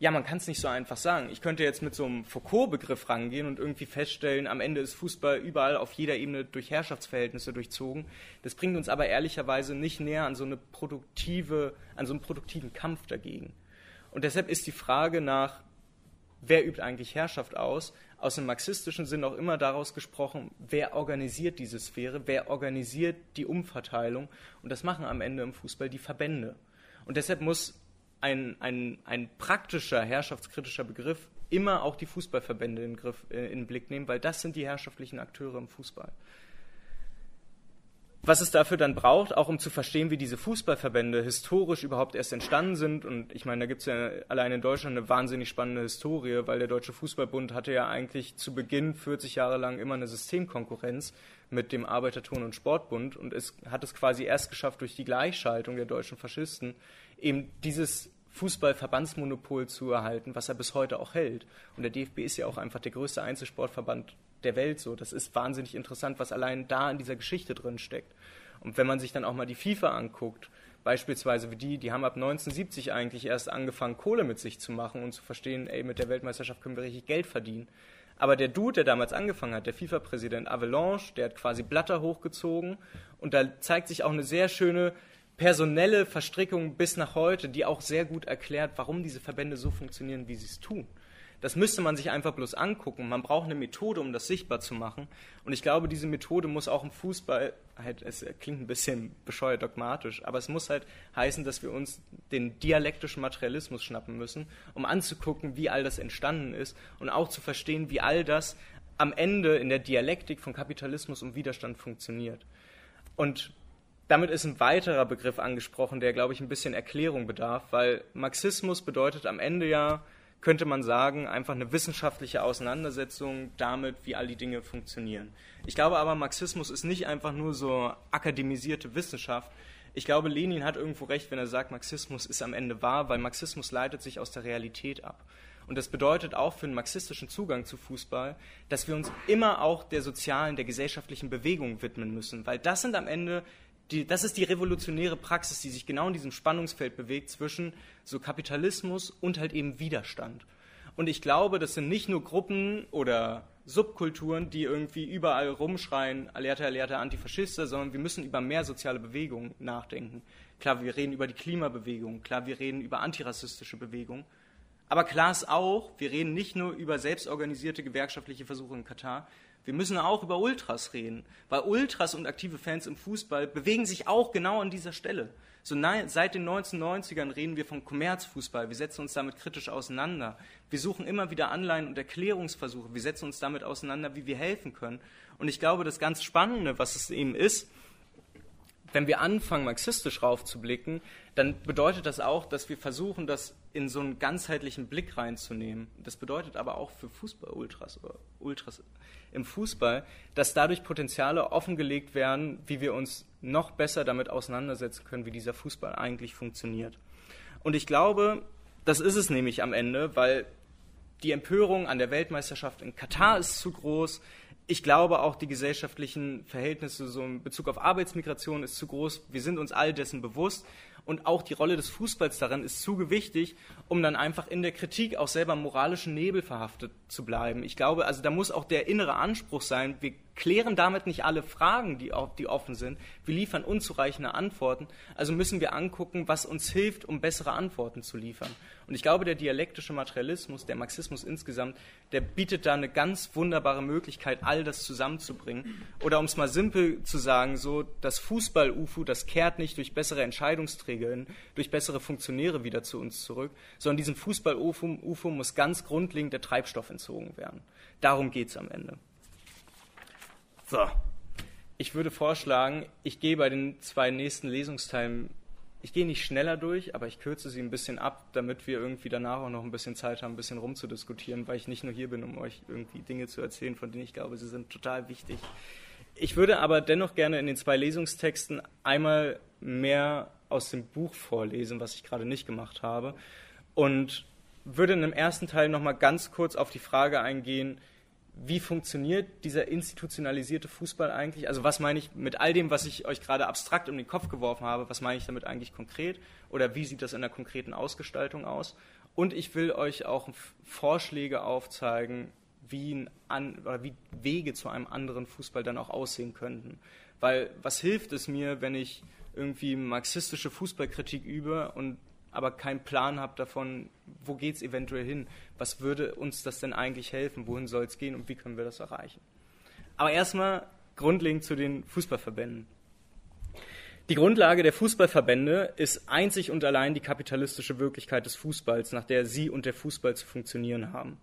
ja, man kann es nicht so einfach sagen. Ich könnte jetzt mit so einem Foucault-Begriff rangehen und irgendwie feststellen, am Ende ist Fußball überall auf jeder Ebene durch Herrschaftsverhältnisse durchzogen. Das bringt uns aber ehrlicherweise nicht näher an so eine produktive, an so einen produktiven Kampf dagegen. Und deshalb ist die Frage nach, wer übt eigentlich Herrschaft aus, aus dem marxistischen Sinn auch immer daraus gesprochen, wer organisiert diese Sphäre, wer organisiert die Umverteilung. Und das machen am Ende im Fußball die Verbände. Und deshalb muss ein, ein, ein praktischer, herrschaftskritischer Begriff immer auch die Fußballverbände in, Griff, äh, in den Blick nehmen, weil das sind die herrschaftlichen Akteure im Fußball was es dafür dann braucht, auch um zu verstehen, wie diese Fußballverbände historisch überhaupt erst entstanden sind. Und ich meine, da gibt es ja allein in Deutschland eine wahnsinnig spannende Historie, weil der Deutsche Fußballbund hatte ja eigentlich zu Beginn 40 Jahre lang immer eine Systemkonkurrenz mit dem Arbeiterton- und Sportbund und es hat es quasi erst geschafft, durch die Gleichschaltung der deutschen Faschisten eben dieses Fußballverbandsmonopol zu erhalten, was er bis heute auch hält. Und der DFB ist ja auch einfach der größte Einzelsportverband der Welt so. Das ist wahnsinnig interessant, was allein da in dieser Geschichte drin steckt. Und wenn man sich dann auch mal die FIFA anguckt, beispielsweise wie die, die haben ab 1970 eigentlich erst angefangen, Kohle mit sich zu machen und zu verstehen, ey, mit der Weltmeisterschaft können wir richtig Geld verdienen. Aber der Dude, der damals angefangen hat, der FIFA-Präsident Avalanche, der hat quasi Blatter hochgezogen und da zeigt sich auch eine sehr schöne personelle Verstrickung bis nach heute, die auch sehr gut erklärt, warum diese Verbände so funktionieren, wie sie es tun. Das müsste man sich einfach bloß angucken. Man braucht eine Methode, um das sichtbar zu machen. Und ich glaube, diese Methode muss auch im Fußball, halt, es klingt ein bisschen bescheuert dogmatisch, aber es muss halt heißen, dass wir uns den dialektischen Materialismus schnappen müssen, um anzugucken, wie all das entstanden ist und auch zu verstehen, wie all das am Ende in der Dialektik von Kapitalismus und Widerstand funktioniert. Und damit ist ein weiterer Begriff angesprochen, der, glaube ich, ein bisschen Erklärung bedarf, weil Marxismus bedeutet am Ende ja, könnte man sagen, einfach eine wissenschaftliche Auseinandersetzung damit, wie all die Dinge funktionieren. Ich glaube aber, Marxismus ist nicht einfach nur so akademisierte Wissenschaft. Ich glaube, Lenin hat irgendwo recht, wenn er sagt, Marxismus ist am Ende wahr, weil Marxismus leitet sich aus der Realität ab. Und das bedeutet auch für einen marxistischen Zugang zu Fußball, dass wir uns immer auch der sozialen, der gesellschaftlichen Bewegung widmen müssen, weil das sind am Ende die, das ist die revolutionäre Praxis, die sich genau in diesem Spannungsfeld bewegt zwischen so Kapitalismus und halt eben Widerstand. Und ich glaube, das sind nicht nur Gruppen oder Subkulturen, die irgendwie überall rumschreien, Alerta, Alerta, Antifaschister, sondern wir müssen über mehr soziale Bewegungen nachdenken. Klar, wir reden über die Klimabewegung, klar, wir reden über antirassistische Bewegungen. Aber klar ist auch, wir reden nicht nur über selbstorganisierte gewerkschaftliche Versuche in Katar, wir müssen auch über Ultras reden, weil Ultras und aktive Fans im Fußball bewegen sich auch genau an dieser Stelle. So seit den 1990ern reden wir vom Kommerzfußball. Wir setzen uns damit kritisch auseinander. Wir suchen immer wieder Anleihen und Erklärungsversuche. Wir setzen uns damit auseinander, wie wir helfen können. Und ich glaube, das ganz Spannende, was es eben ist, wenn wir anfangen, marxistisch raufzublicken, dann bedeutet das auch, dass wir versuchen, das in so einen ganzheitlichen Blick reinzunehmen. Das bedeutet aber auch für Fußball-Ultras oder Ultras im Fußball, dass dadurch Potenziale offengelegt werden, wie wir uns noch besser damit auseinandersetzen können, wie dieser Fußball eigentlich funktioniert. Und ich glaube, das ist es nämlich am Ende, weil die Empörung an der Weltmeisterschaft in Katar ist zu groß, ich glaube auch, die gesellschaftlichen Verhältnisse so in Bezug auf Arbeitsmigration ist zu groß. Wir sind uns all dessen bewusst und auch die Rolle des Fußballs darin ist zu gewichtig, um dann einfach in der Kritik auch selber moralischen Nebel verhaftet zu bleiben. Ich glaube, also da muss auch der innere Anspruch sein, wir klären damit nicht alle Fragen, die, die offen sind. Wir liefern unzureichende Antworten. Also müssen wir angucken, was uns hilft, um bessere Antworten zu liefern. Und ich glaube, der dialektische Materialismus, der Marxismus insgesamt, der bietet da eine ganz wunderbare Möglichkeit, all das zusammenzubringen. Oder um es mal simpel zu sagen, so das Fußball-UFO, das kehrt nicht durch bessere Entscheidungsträger, durch bessere Funktionäre wieder zu uns zurück, sondern diesem Fußball-UFO muss ganz grundlegend der Treibstoff entzogen werden. Darum geht es am Ende. So. Ich würde vorschlagen, ich gehe bei den zwei nächsten Lesungsteilen ich gehe nicht schneller durch, aber ich kürze sie ein bisschen ab, damit wir irgendwie danach auch noch ein bisschen Zeit haben, ein bisschen rumzudiskutieren, weil ich nicht nur hier bin, um euch irgendwie Dinge zu erzählen, von denen ich glaube, sie sind total wichtig. Ich würde aber dennoch gerne in den zwei Lesungstexten einmal mehr aus dem Buch vorlesen, was ich gerade nicht gemacht habe, und würde in dem ersten Teil nochmal ganz kurz auf die Frage eingehen, wie funktioniert dieser institutionalisierte Fußball eigentlich? Also was meine ich mit all dem, was ich euch gerade abstrakt um den Kopf geworfen habe, was meine ich damit eigentlich konkret? Oder wie sieht das in der konkreten Ausgestaltung aus? Und ich will euch auch Vorschläge aufzeigen, wie, an, wie Wege zu einem anderen Fußball dann auch aussehen könnten. Weil was hilft es mir, wenn ich irgendwie marxistische Fußballkritik übe und aber keinen Plan habe davon, wo geht es eventuell hin, was würde uns das denn eigentlich helfen, wohin soll es gehen und wie können wir das erreichen. Aber erstmal grundlegend zu den Fußballverbänden. Die Grundlage der Fußballverbände ist einzig und allein die kapitalistische Wirklichkeit des Fußballs, nach der sie und der Fußball zu funktionieren haben.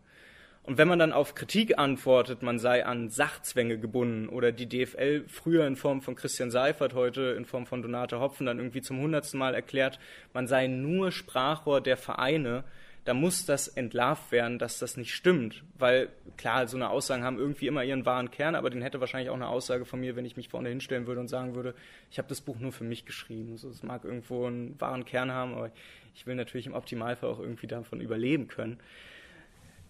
Und wenn man dann auf Kritik antwortet, man sei an Sachzwänge gebunden oder die DFL früher in Form von Christian Seifert, heute in Form von Donate Hopfen dann irgendwie zum hundertsten Mal erklärt, man sei nur Sprachrohr der Vereine, da muss das entlarvt werden, dass das nicht stimmt. Weil klar, so eine Aussagen haben irgendwie immer ihren wahren Kern, aber den hätte wahrscheinlich auch eine Aussage von mir, wenn ich mich vorne hinstellen würde und sagen würde, ich habe das Buch nur für mich geschrieben. Also es mag irgendwo einen wahren Kern haben, aber ich will natürlich im Optimalfall auch irgendwie davon überleben können.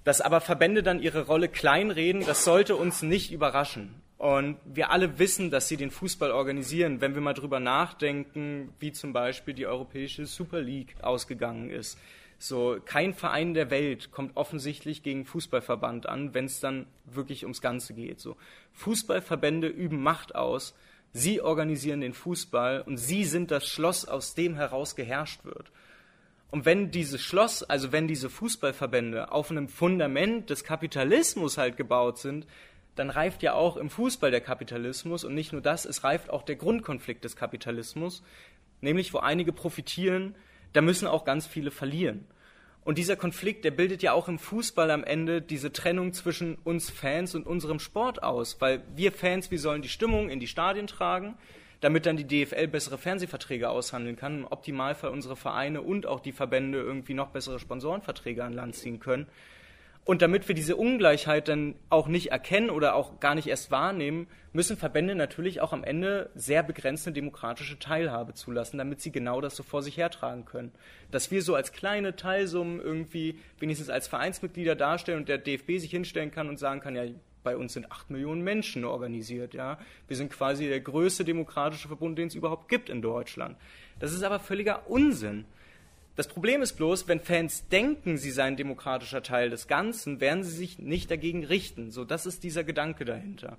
Dass aber Verbände dann ihre Rolle kleinreden, das sollte uns nicht überraschen. Und wir alle wissen, dass sie den Fußball organisieren, wenn wir mal drüber nachdenken, wie zum Beispiel die Europäische Super League ausgegangen ist. So, kein Verein der Welt kommt offensichtlich gegen Fußballverband an, wenn es dann wirklich ums Ganze geht. So, Fußballverbände üben Macht aus, sie organisieren den Fußball und sie sind das Schloss, aus dem heraus geherrscht wird. Und wenn dieses Schloss, also wenn diese Fußballverbände auf einem Fundament des Kapitalismus halt gebaut sind, dann reift ja auch im Fußball der Kapitalismus. Und nicht nur das, es reift auch der Grundkonflikt des Kapitalismus, nämlich wo einige profitieren, da müssen auch ganz viele verlieren. Und dieser Konflikt, der bildet ja auch im Fußball am Ende diese Trennung zwischen uns Fans und unserem Sport aus, weil wir Fans, wir sollen die Stimmung in die Stadien tragen, damit dann die DFL bessere Fernsehverträge aushandeln kann, im Optimalfall unsere Vereine und auch die Verbände irgendwie noch bessere Sponsorenverträge an Land ziehen können. Und damit wir diese Ungleichheit dann auch nicht erkennen oder auch gar nicht erst wahrnehmen, müssen Verbände natürlich auch am Ende sehr begrenzte demokratische Teilhabe zulassen, damit sie genau das so vor sich hertragen können. Dass wir so als kleine Teilsummen irgendwie wenigstens als Vereinsmitglieder darstellen und der DFB sich hinstellen kann und sagen kann, ja, bei uns sind acht Millionen Menschen organisiert, ja. Wir sind quasi der größte demokratische Verbund, den es überhaupt gibt in Deutschland. Das ist aber völliger Unsinn. Das Problem ist bloß, wenn Fans denken, sie seien demokratischer Teil des Ganzen, werden sie sich nicht dagegen richten. So, das ist dieser Gedanke dahinter.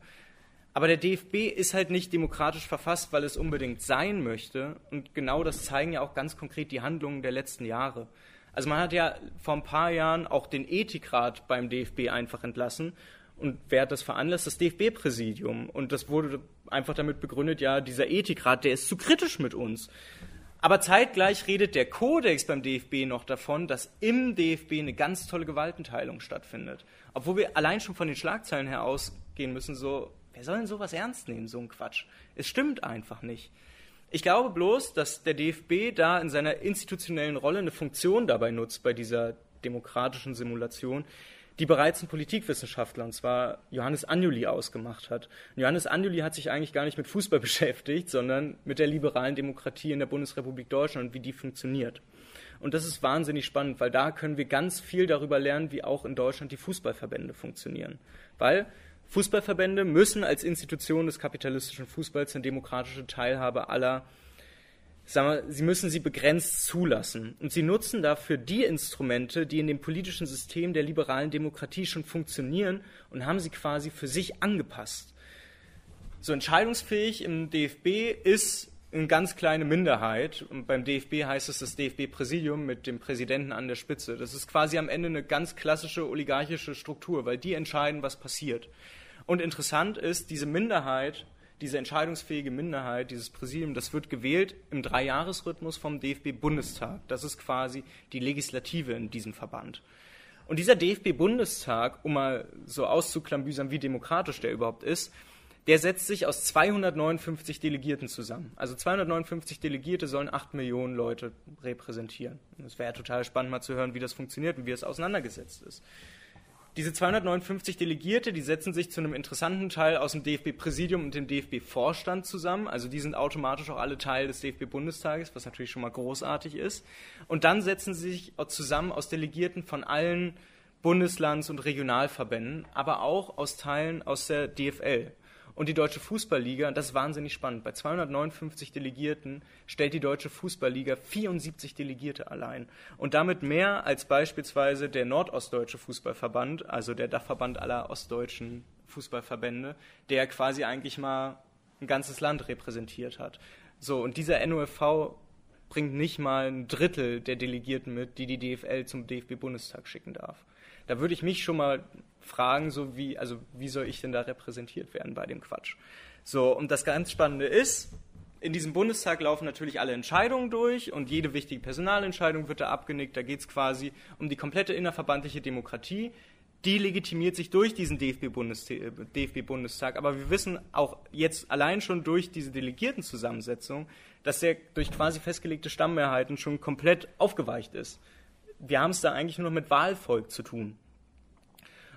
Aber der DFB ist halt nicht demokratisch verfasst, weil es unbedingt sein möchte. Und genau das zeigen ja auch ganz konkret die Handlungen der letzten Jahre. Also man hat ja vor ein paar Jahren auch den Ethikrat beim DFB einfach entlassen. Und wer hat das veranlasst? Das DFB-Präsidium. Und das wurde einfach damit begründet, ja, dieser Ethikrat, der ist zu kritisch mit uns. Aber zeitgleich redet der Kodex beim DFB noch davon, dass im DFB eine ganz tolle Gewaltenteilung stattfindet. Obwohl wir allein schon von den Schlagzeilen her ausgehen müssen, so, wer soll denn sowas ernst nehmen, so ein Quatsch? Es stimmt einfach nicht. Ich glaube bloß, dass der DFB da in seiner institutionellen Rolle eine Funktion dabei nutzt bei dieser demokratischen Simulation, die bereits ein Politikwissenschaftler, und zwar Johannes Anjuli, ausgemacht hat. Und Johannes Anjuli hat sich eigentlich gar nicht mit Fußball beschäftigt, sondern mit der liberalen Demokratie in der Bundesrepublik Deutschland und wie die funktioniert. Und das ist wahnsinnig spannend, weil da können wir ganz viel darüber lernen, wie auch in Deutschland die Fußballverbände funktionieren. Weil Fußballverbände müssen als Institution des kapitalistischen Fußballs eine demokratische Teilhabe aller sagen wir, sie müssen sie begrenzt zulassen. Und sie nutzen dafür die Instrumente, die in dem politischen System der liberalen Demokratie schon funktionieren und haben sie quasi für sich angepasst. So entscheidungsfähig im DFB ist eine ganz kleine Minderheit. Und beim DFB heißt es das DFB-Präsidium mit dem Präsidenten an der Spitze. Das ist quasi am Ende eine ganz klassische oligarchische Struktur, weil die entscheiden, was passiert. Und interessant ist, diese Minderheit diese entscheidungsfähige Minderheit, dieses Präsidium, das wird gewählt im Dreijahresrhythmus vom DFB-Bundestag. Das ist quasi die Legislative in diesem Verband. Und dieser DFB-Bundestag, um mal so auszuklambüsern, wie demokratisch der überhaupt ist, der setzt sich aus 259 Delegierten zusammen. Also 259 Delegierte sollen 8 Millionen Leute repräsentieren. Es wäre total spannend mal zu hören, wie das funktioniert und wie es auseinandergesetzt ist. Diese 259 Delegierte, die setzen sich zu einem interessanten Teil aus dem DFB-Präsidium und dem DFB-Vorstand zusammen. Also die sind automatisch auch alle Teil des DFB-Bundestages, was natürlich schon mal großartig ist. Und dann setzen sie sich zusammen aus Delegierten von allen Bundeslands- und Regionalverbänden, aber auch aus Teilen aus der DFL. Und die Deutsche Fußballliga, das ist wahnsinnig spannend, bei 259 Delegierten stellt die Deutsche Fußballliga 74 Delegierte allein. Und damit mehr als beispielsweise der Nordostdeutsche Fußballverband, also der Dachverband aller ostdeutschen Fußballverbände, der quasi eigentlich mal ein ganzes Land repräsentiert hat. So, und dieser NOFV bringt nicht mal ein Drittel der Delegierten mit, die die DFL zum DFB-Bundestag schicken darf. Da würde ich mich schon mal fragen, so wie, also wie soll ich denn da repräsentiert werden bei dem Quatsch? So, und das ganz Spannende ist, in diesem Bundestag laufen natürlich alle Entscheidungen durch und jede wichtige Personalentscheidung wird da abgenickt. Da geht es quasi um die komplette innerverbandliche Demokratie. die legitimiert sich durch diesen DFB-Bundestag. DFB Aber wir wissen auch jetzt allein schon durch diese Delegiertenzusammensetzung, dass der durch quasi festgelegte Stammmehrheiten schon komplett aufgeweicht ist. Wir haben es da eigentlich nur noch mit Wahlvolk zu tun.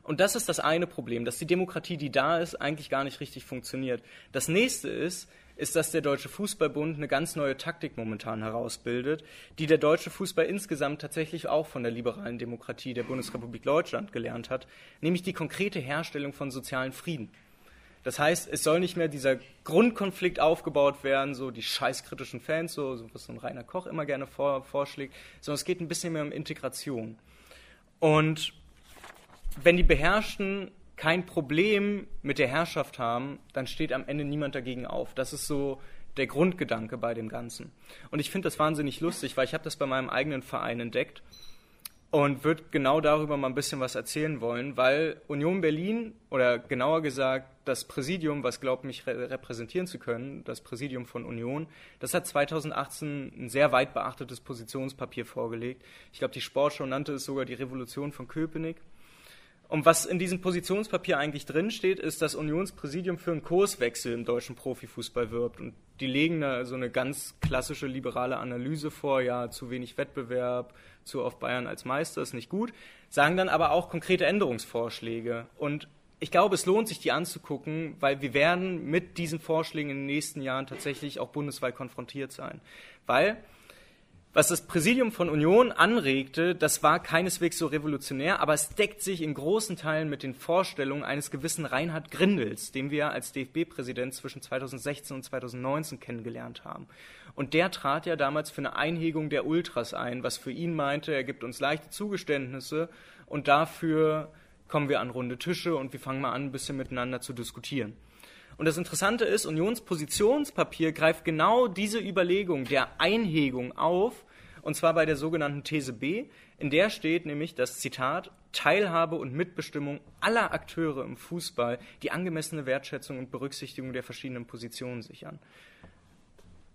Und das ist das eine Problem, dass die Demokratie, die da ist, eigentlich gar nicht richtig funktioniert. Das nächste ist, ist, dass der Deutsche Fußballbund eine ganz neue Taktik momentan herausbildet, die der deutsche Fußball insgesamt tatsächlich auch von der liberalen Demokratie der Bundesrepublik Deutschland gelernt hat, nämlich die konkrete Herstellung von sozialen Frieden. Das heißt, es soll nicht mehr dieser Grundkonflikt aufgebaut werden, so die scheißkritischen Fans, so, so was so ein Rainer Koch immer gerne vor, vorschlägt, sondern es geht ein bisschen mehr um Integration. Und wenn die Beherrschten kein Problem mit der Herrschaft haben, dann steht am Ende niemand dagegen auf. Das ist so der Grundgedanke bei dem Ganzen. Und ich finde das wahnsinnig lustig, weil ich habe das bei meinem eigenen Verein entdeckt und würde genau darüber mal ein bisschen was erzählen wollen, weil Union Berlin oder genauer gesagt das Präsidium, was glaubt mich repräsentieren zu können, das Präsidium von Union, das hat 2018 ein sehr weit beachtetes Positionspapier vorgelegt. Ich glaube, die Sportschau nannte es sogar die Revolution von Köpenick. Und was in diesem Positionspapier eigentlich drinsteht, ist, dass Unionspräsidium für einen Kurswechsel im deutschen Profifußball wirbt. Und die legen da so eine ganz klassische liberale Analyse vor, ja, zu wenig Wettbewerb, zu oft Bayern als Meister ist nicht gut, sagen dann aber auch konkrete Änderungsvorschläge. Und ich glaube, es lohnt sich, die anzugucken, weil wir werden mit diesen Vorschlägen in den nächsten Jahren tatsächlich auch bundesweit konfrontiert sein. Weil was das Präsidium von Union anregte, das war keineswegs so revolutionär, aber es deckt sich in großen Teilen mit den Vorstellungen eines gewissen Reinhard Grindels, den wir als DFB-Präsident zwischen 2016 und 2019 kennengelernt haben. Und der trat ja damals für eine Einhegung der Ultras ein, was für ihn meinte, er gibt uns leichte Zugeständnisse und dafür kommen wir an runde Tische und wir fangen mal an, ein bisschen miteinander zu diskutieren. Und das Interessante ist, Unionspositionspapier greift genau diese Überlegung der Einhegung auf, und zwar bei der sogenannten These B, in der steht nämlich das Zitat Teilhabe und Mitbestimmung aller Akteure im Fußball, die angemessene Wertschätzung und Berücksichtigung der verschiedenen Positionen sichern.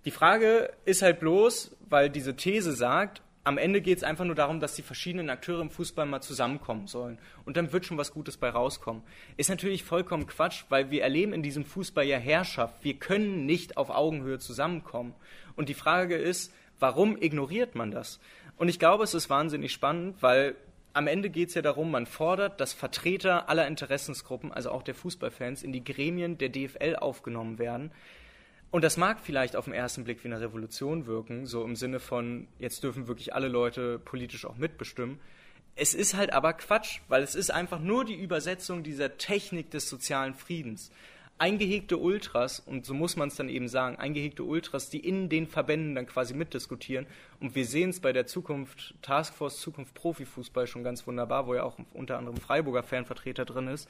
Die Frage ist halt bloß, weil diese These sagt, am Ende geht es einfach nur darum, dass die verschiedenen Akteure im Fußball mal zusammenkommen sollen. Und dann wird schon was Gutes bei rauskommen. Ist natürlich vollkommen Quatsch, weil wir erleben in diesem Fußball ja Herrschaft. Wir können nicht auf Augenhöhe zusammenkommen. Und die Frage ist, warum ignoriert man das? Und ich glaube, es ist wahnsinnig spannend, weil am Ende geht es ja darum, man fordert, dass Vertreter aller Interessensgruppen, also auch der Fußballfans, in die Gremien der DFL aufgenommen werden. Und das mag vielleicht auf den ersten Blick wie eine Revolution wirken, so im Sinne von, jetzt dürfen wirklich alle Leute politisch auch mitbestimmen. Es ist halt aber Quatsch, weil es ist einfach nur die Übersetzung dieser Technik des sozialen Friedens. Eingehegte Ultras, und so muss man es dann eben sagen, eingehegte Ultras, die in den Verbänden dann quasi mitdiskutieren. Und wir sehen es bei der Zukunft, Taskforce Zukunft Profifußball schon ganz wunderbar, wo ja auch unter anderem Freiburger Fanvertreter drin ist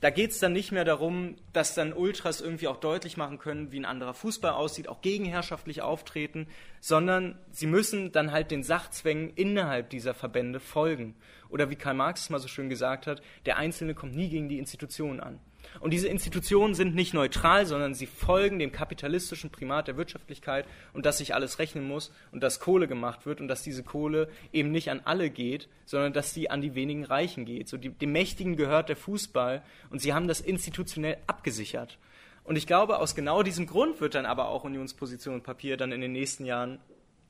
da geht es dann nicht mehr darum, dass dann Ultras irgendwie auch deutlich machen können, wie ein anderer Fußball aussieht, auch gegenherrschaftlich auftreten, sondern sie müssen dann halt den Sachzwängen innerhalb dieser Verbände folgen. Oder wie Karl Marx es mal so schön gesagt hat, der Einzelne kommt nie gegen die Institutionen an. Und diese Institutionen sind nicht neutral, sondern sie folgen dem kapitalistischen Primat der Wirtschaftlichkeit und dass sich alles rechnen muss und dass Kohle gemacht wird und dass diese Kohle eben nicht an alle geht, sondern dass sie an die wenigen Reichen geht. So die, dem Mächtigen gehört der Fußball und sie haben das institutionell abgesichert. Und ich glaube, aus genau diesem Grund wird dann aber auch Unionsposition und Papier dann in den nächsten Jahren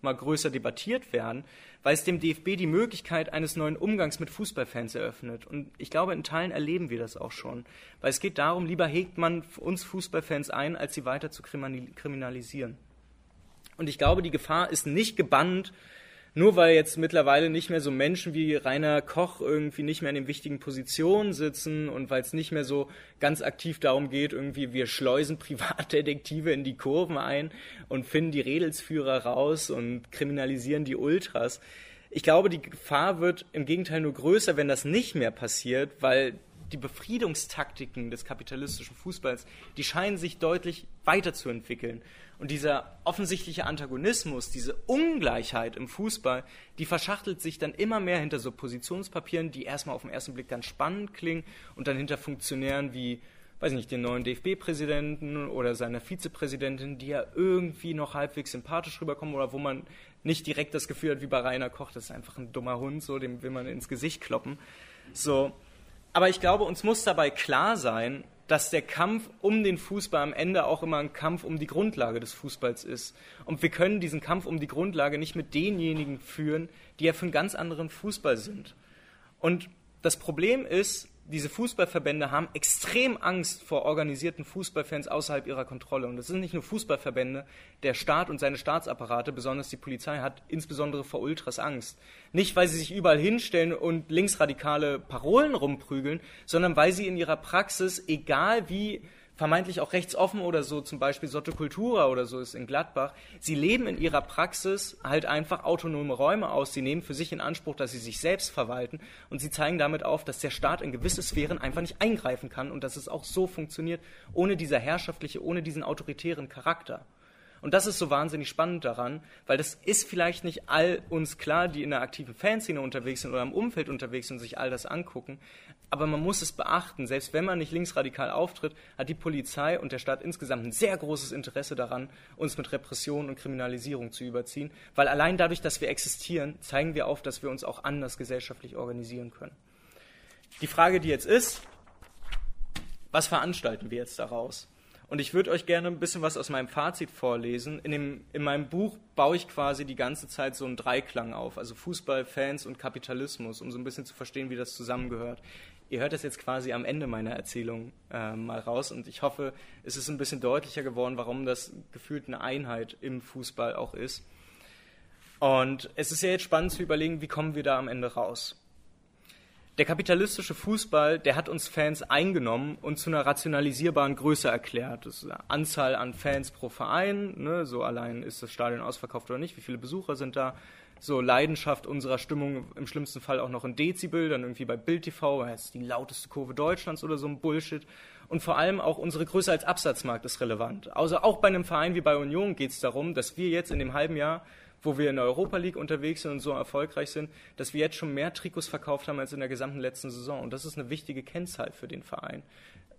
mal größer debattiert werden, weil es dem DFB die Möglichkeit eines neuen Umgangs mit Fußballfans eröffnet. Und ich glaube, in Teilen erleben wir das auch schon. Weil es geht darum, lieber hegt man uns Fußballfans ein, als sie weiter zu kriminalisieren. Und ich glaube, die Gefahr ist nicht gebannt nur weil jetzt mittlerweile nicht mehr so Menschen wie Rainer Koch irgendwie nicht mehr in den wichtigen Positionen sitzen und weil es nicht mehr so ganz aktiv darum geht, irgendwie wir schleusen Privatdetektive in die Kurven ein und finden die Redelsführer raus und kriminalisieren die Ultras. Ich glaube, die Gefahr wird im Gegenteil nur größer, wenn das nicht mehr passiert, weil die Befriedungstaktiken des kapitalistischen Fußballs, die scheinen sich deutlich weiterzuentwickeln. Und dieser offensichtliche Antagonismus, diese Ungleichheit im Fußball, die verschachtelt sich dann immer mehr hinter so Positionspapieren, die erstmal auf den ersten Blick ganz spannend klingen und dann hinter Funktionären wie, weiß ich nicht, den neuen DFB-Präsidenten oder seiner Vizepräsidentin, die ja irgendwie noch halbwegs sympathisch rüberkommen oder wo man nicht direkt das Gefühl hat, wie bei Rainer Koch, das ist einfach ein dummer Hund, so, dem will man ins Gesicht kloppen. So, aber ich glaube, uns muss dabei klar sein, dass der Kampf um den Fußball am Ende auch immer ein Kampf um die Grundlage des Fußballs ist. Und wir können diesen Kampf um die Grundlage nicht mit denjenigen führen, die ja für einen ganz anderen Fußball sind. Und das Problem ist, diese Fußballverbände haben extrem Angst vor organisierten Fußballfans außerhalb ihrer Kontrolle. Und das sind nicht nur Fußballverbände, der Staat und seine Staatsapparate, besonders die Polizei, hat insbesondere vor Ultras Angst. Nicht, weil sie sich überall hinstellen und linksradikale Parolen rumprügeln, sondern weil sie in ihrer Praxis, egal wie vermeintlich auch rechtsoffen oder so, zum Beispiel Sotto Cultura oder so ist in Gladbach, sie leben in ihrer Praxis halt einfach autonome Räume aus. Sie nehmen für sich in Anspruch, dass sie sich selbst verwalten und sie zeigen damit auf, dass der Staat in gewisse Sphären einfach nicht eingreifen kann und dass es auch so funktioniert, ohne dieser herrschaftliche, ohne diesen autoritären Charakter. Und das ist so wahnsinnig spannend daran, weil das ist vielleicht nicht all uns klar, die in der aktiven Fanszene unterwegs sind oder im Umfeld unterwegs sind und sich all das angucken. Aber man muss es beachten, selbst wenn man nicht linksradikal auftritt, hat die Polizei und der Staat insgesamt ein sehr großes Interesse daran, uns mit Repression und Kriminalisierung zu überziehen, weil allein dadurch, dass wir existieren, zeigen wir auf, dass wir uns auch anders gesellschaftlich organisieren können. Die Frage, die jetzt ist, was veranstalten wir jetzt daraus? Und ich würde euch gerne ein bisschen was aus meinem Fazit vorlesen. In, dem, in meinem Buch baue ich quasi die ganze Zeit so einen Dreiklang auf, also Fußball, Fans und Kapitalismus, um so ein bisschen zu verstehen, wie das zusammengehört. Ihr hört das jetzt quasi am Ende meiner Erzählung äh, mal raus und ich hoffe, es ist ein bisschen deutlicher geworden, warum das gefühlt eine Einheit im Fußball auch ist. Und es ist ja jetzt spannend zu überlegen, wie kommen wir da am Ende raus der kapitalistische Fußball, der hat uns Fans eingenommen und zu einer rationalisierbaren Größe erklärt. Das ist eine Anzahl an Fans pro Verein, ne, so allein ist das Stadion ausverkauft oder nicht, wie viele Besucher sind da, so Leidenschaft unserer Stimmung im schlimmsten Fall auch noch in Dezibel, dann irgendwie bei Bild TV, das ist die lauteste Kurve Deutschlands oder so ein Bullshit. Und vor allem auch unsere Größe als Absatzmarkt ist relevant. Also auch bei einem Verein wie bei Union geht es darum, dass wir jetzt in dem halben Jahr wo wir in der Europa League unterwegs sind und so erfolgreich sind, dass wir jetzt schon mehr Trikots verkauft haben als in der gesamten letzten Saison. Und das ist eine wichtige Kennzahl für den Verein.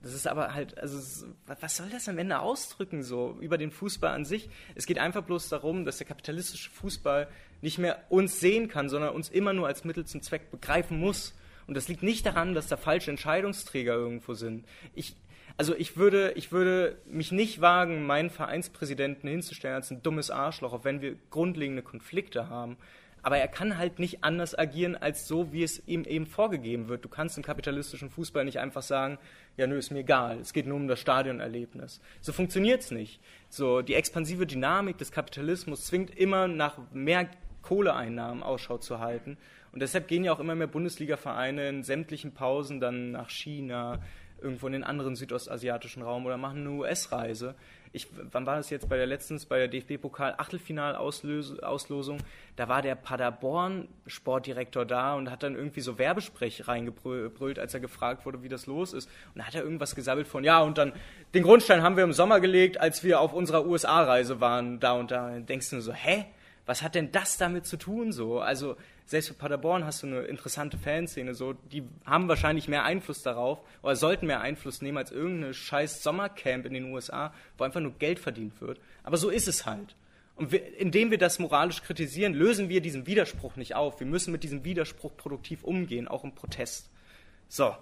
Das ist aber halt, also was soll das am Ende ausdrücken so über den Fußball an sich? Es geht einfach bloß darum, dass der kapitalistische Fußball nicht mehr uns sehen kann, sondern uns immer nur als Mittel zum Zweck begreifen muss. Und das liegt nicht daran, dass da falsche Entscheidungsträger irgendwo sind. Ich, also ich würde, ich würde mich nicht wagen, meinen Vereinspräsidenten hinzustellen als ein dummes Arschloch, auch wenn wir grundlegende Konflikte haben. Aber er kann halt nicht anders agieren als so, wie es ihm eben vorgegeben wird. Du kannst im kapitalistischen Fußball nicht einfach sagen, ja, nö, ist mir egal, es geht nur um das Stadionerlebnis. So funktioniert es nicht. So, die expansive Dynamik des Kapitalismus zwingt immer nach mehr Kohleeinnahmen Ausschau zu halten. Und deshalb gehen ja auch immer mehr Bundesliga-Vereine in sämtlichen Pausen dann nach China, irgendwo in den anderen südostasiatischen Raum oder machen eine US-Reise. Ich, wann war das jetzt bei der letztens bei der DFB-Pokal-Achtelfinal-Auslosung? Da war der Paderborn-Sportdirektor da und hat dann irgendwie so Werbesprech reingebrüllt, als er gefragt wurde, wie das los ist. Und da hat er irgendwas gesabbelt von, ja, und dann den Grundstein haben wir im Sommer gelegt, als wir auf unserer USA-Reise waren, da und da. Und denkst du so, hä? Was hat denn das damit zu tun so? Also selbst für Paderborn hast du eine interessante Fanszene, so, die haben wahrscheinlich mehr Einfluss darauf oder sollten mehr Einfluss nehmen als irgendeine scheiß Sommercamp in den USA, wo einfach nur Geld verdient wird. Aber so ist es halt. Und wir, indem wir das moralisch kritisieren, lösen wir diesen Widerspruch nicht auf. Wir müssen mit diesem Widerspruch produktiv umgehen, auch im Protest. So.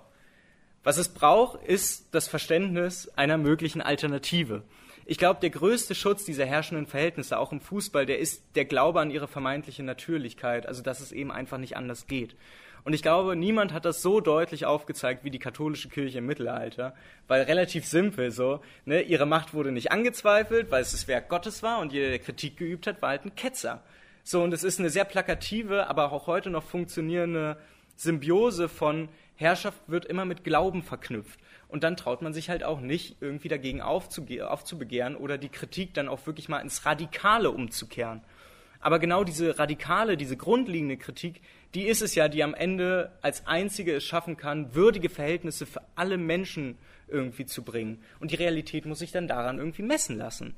Was es braucht, ist das Verständnis einer möglichen Alternative. Ich glaube, der größte Schutz dieser herrschenden Verhältnisse, auch im Fußball, der ist der Glaube an ihre vermeintliche Natürlichkeit, also dass es eben einfach nicht anders geht. Und ich glaube, niemand hat das so deutlich aufgezeigt wie die katholische Kirche im Mittelalter, weil relativ simpel so, ne, ihre Macht wurde nicht angezweifelt, weil es das Werk Gottes war und jeder, der Kritik geübt hat, war halt ein Ketzer. So, und es ist eine sehr plakative, aber auch heute noch funktionierende Symbiose von Herrschaft wird immer mit Glauben verknüpft. Und dann traut man sich halt auch nicht, irgendwie dagegen aufzubegehren oder die Kritik dann auch wirklich mal ins Radikale umzukehren. Aber genau diese radikale, diese grundlegende Kritik, die ist es ja, die am Ende als einzige es schaffen kann, würdige Verhältnisse für alle Menschen irgendwie zu bringen. Und die Realität muss sich dann daran irgendwie messen lassen.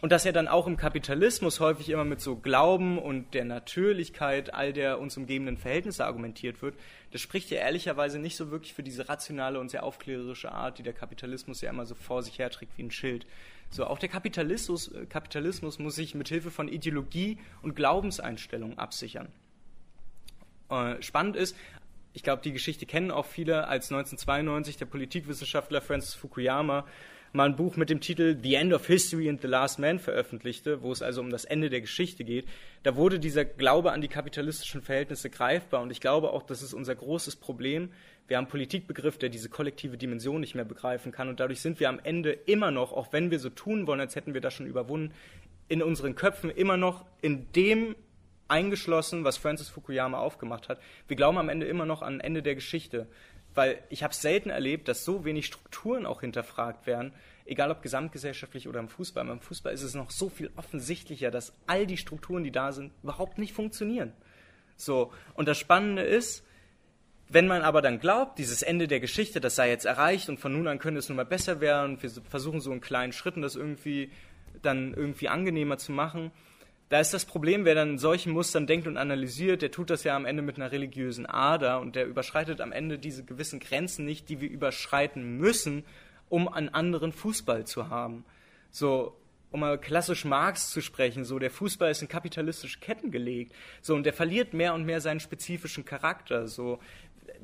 Und dass er dann auch im Kapitalismus häufig immer mit so Glauben und der Natürlichkeit all der uns umgebenden Verhältnisse argumentiert wird, das spricht ja ehrlicherweise nicht so wirklich für diese rationale und sehr aufklärerische Art, die der Kapitalismus ja immer so vor sich herträgt wie ein Schild. So, auch der Kapitalismus, äh, Kapitalismus muss sich mit Hilfe von Ideologie und Glaubenseinstellungen absichern. Äh, spannend ist, ich glaube, die Geschichte kennen auch viele, als 1992 der Politikwissenschaftler Francis Fukuyama mal ein Buch mit dem Titel The End of History and the Last Man veröffentlichte, wo es also um das Ende der Geschichte geht, da wurde dieser Glaube an die kapitalistischen Verhältnisse greifbar. Und ich glaube auch, das ist unser großes Problem. Wir haben einen Politikbegriff, der diese kollektive Dimension nicht mehr begreifen kann. Und dadurch sind wir am Ende immer noch, auch wenn wir so tun wollen, als hätten wir das schon überwunden, in unseren Köpfen immer noch in dem eingeschlossen, was Francis Fukuyama aufgemacht hat. Wir glauben am Ende immer noch an Ende der Geschichte weil ich habe selten erlebt, dass so wenig Strukturen auch hinterfragt werden, egal ob gesamtgesellschaftlich oder im Fußball. Beim Fußball ist es noch so viel offensichtlicher, dass all die Strukturen, die da sind, überhaupt nicht funktionieren. So und das Spannende ist, wenn man aber dann glaubt, dieses Ende der Geschichte, das sei jetzt erreicht und von nun an könnte es nun mal besser werden und wir versuchen so in kleinen Schritten das irgendwie dann irgendwie angenehmer zu machen, da ist das Problem, wer dann solchen Mustern denkt und analysiert, der tut das ja am Ende mit einer religiösen Ader und der überschreitet am Ende diese gewissen Grenzen nicht, die wir überschreiten müssen, um einen anderen Fußball zu haben. So, um mal klassisch Marx zu sprechen, so der Fußball ist in kapitalistische Ketten gelegt, so und der verliert mehr und mehr seinen spezifischen Charakter, so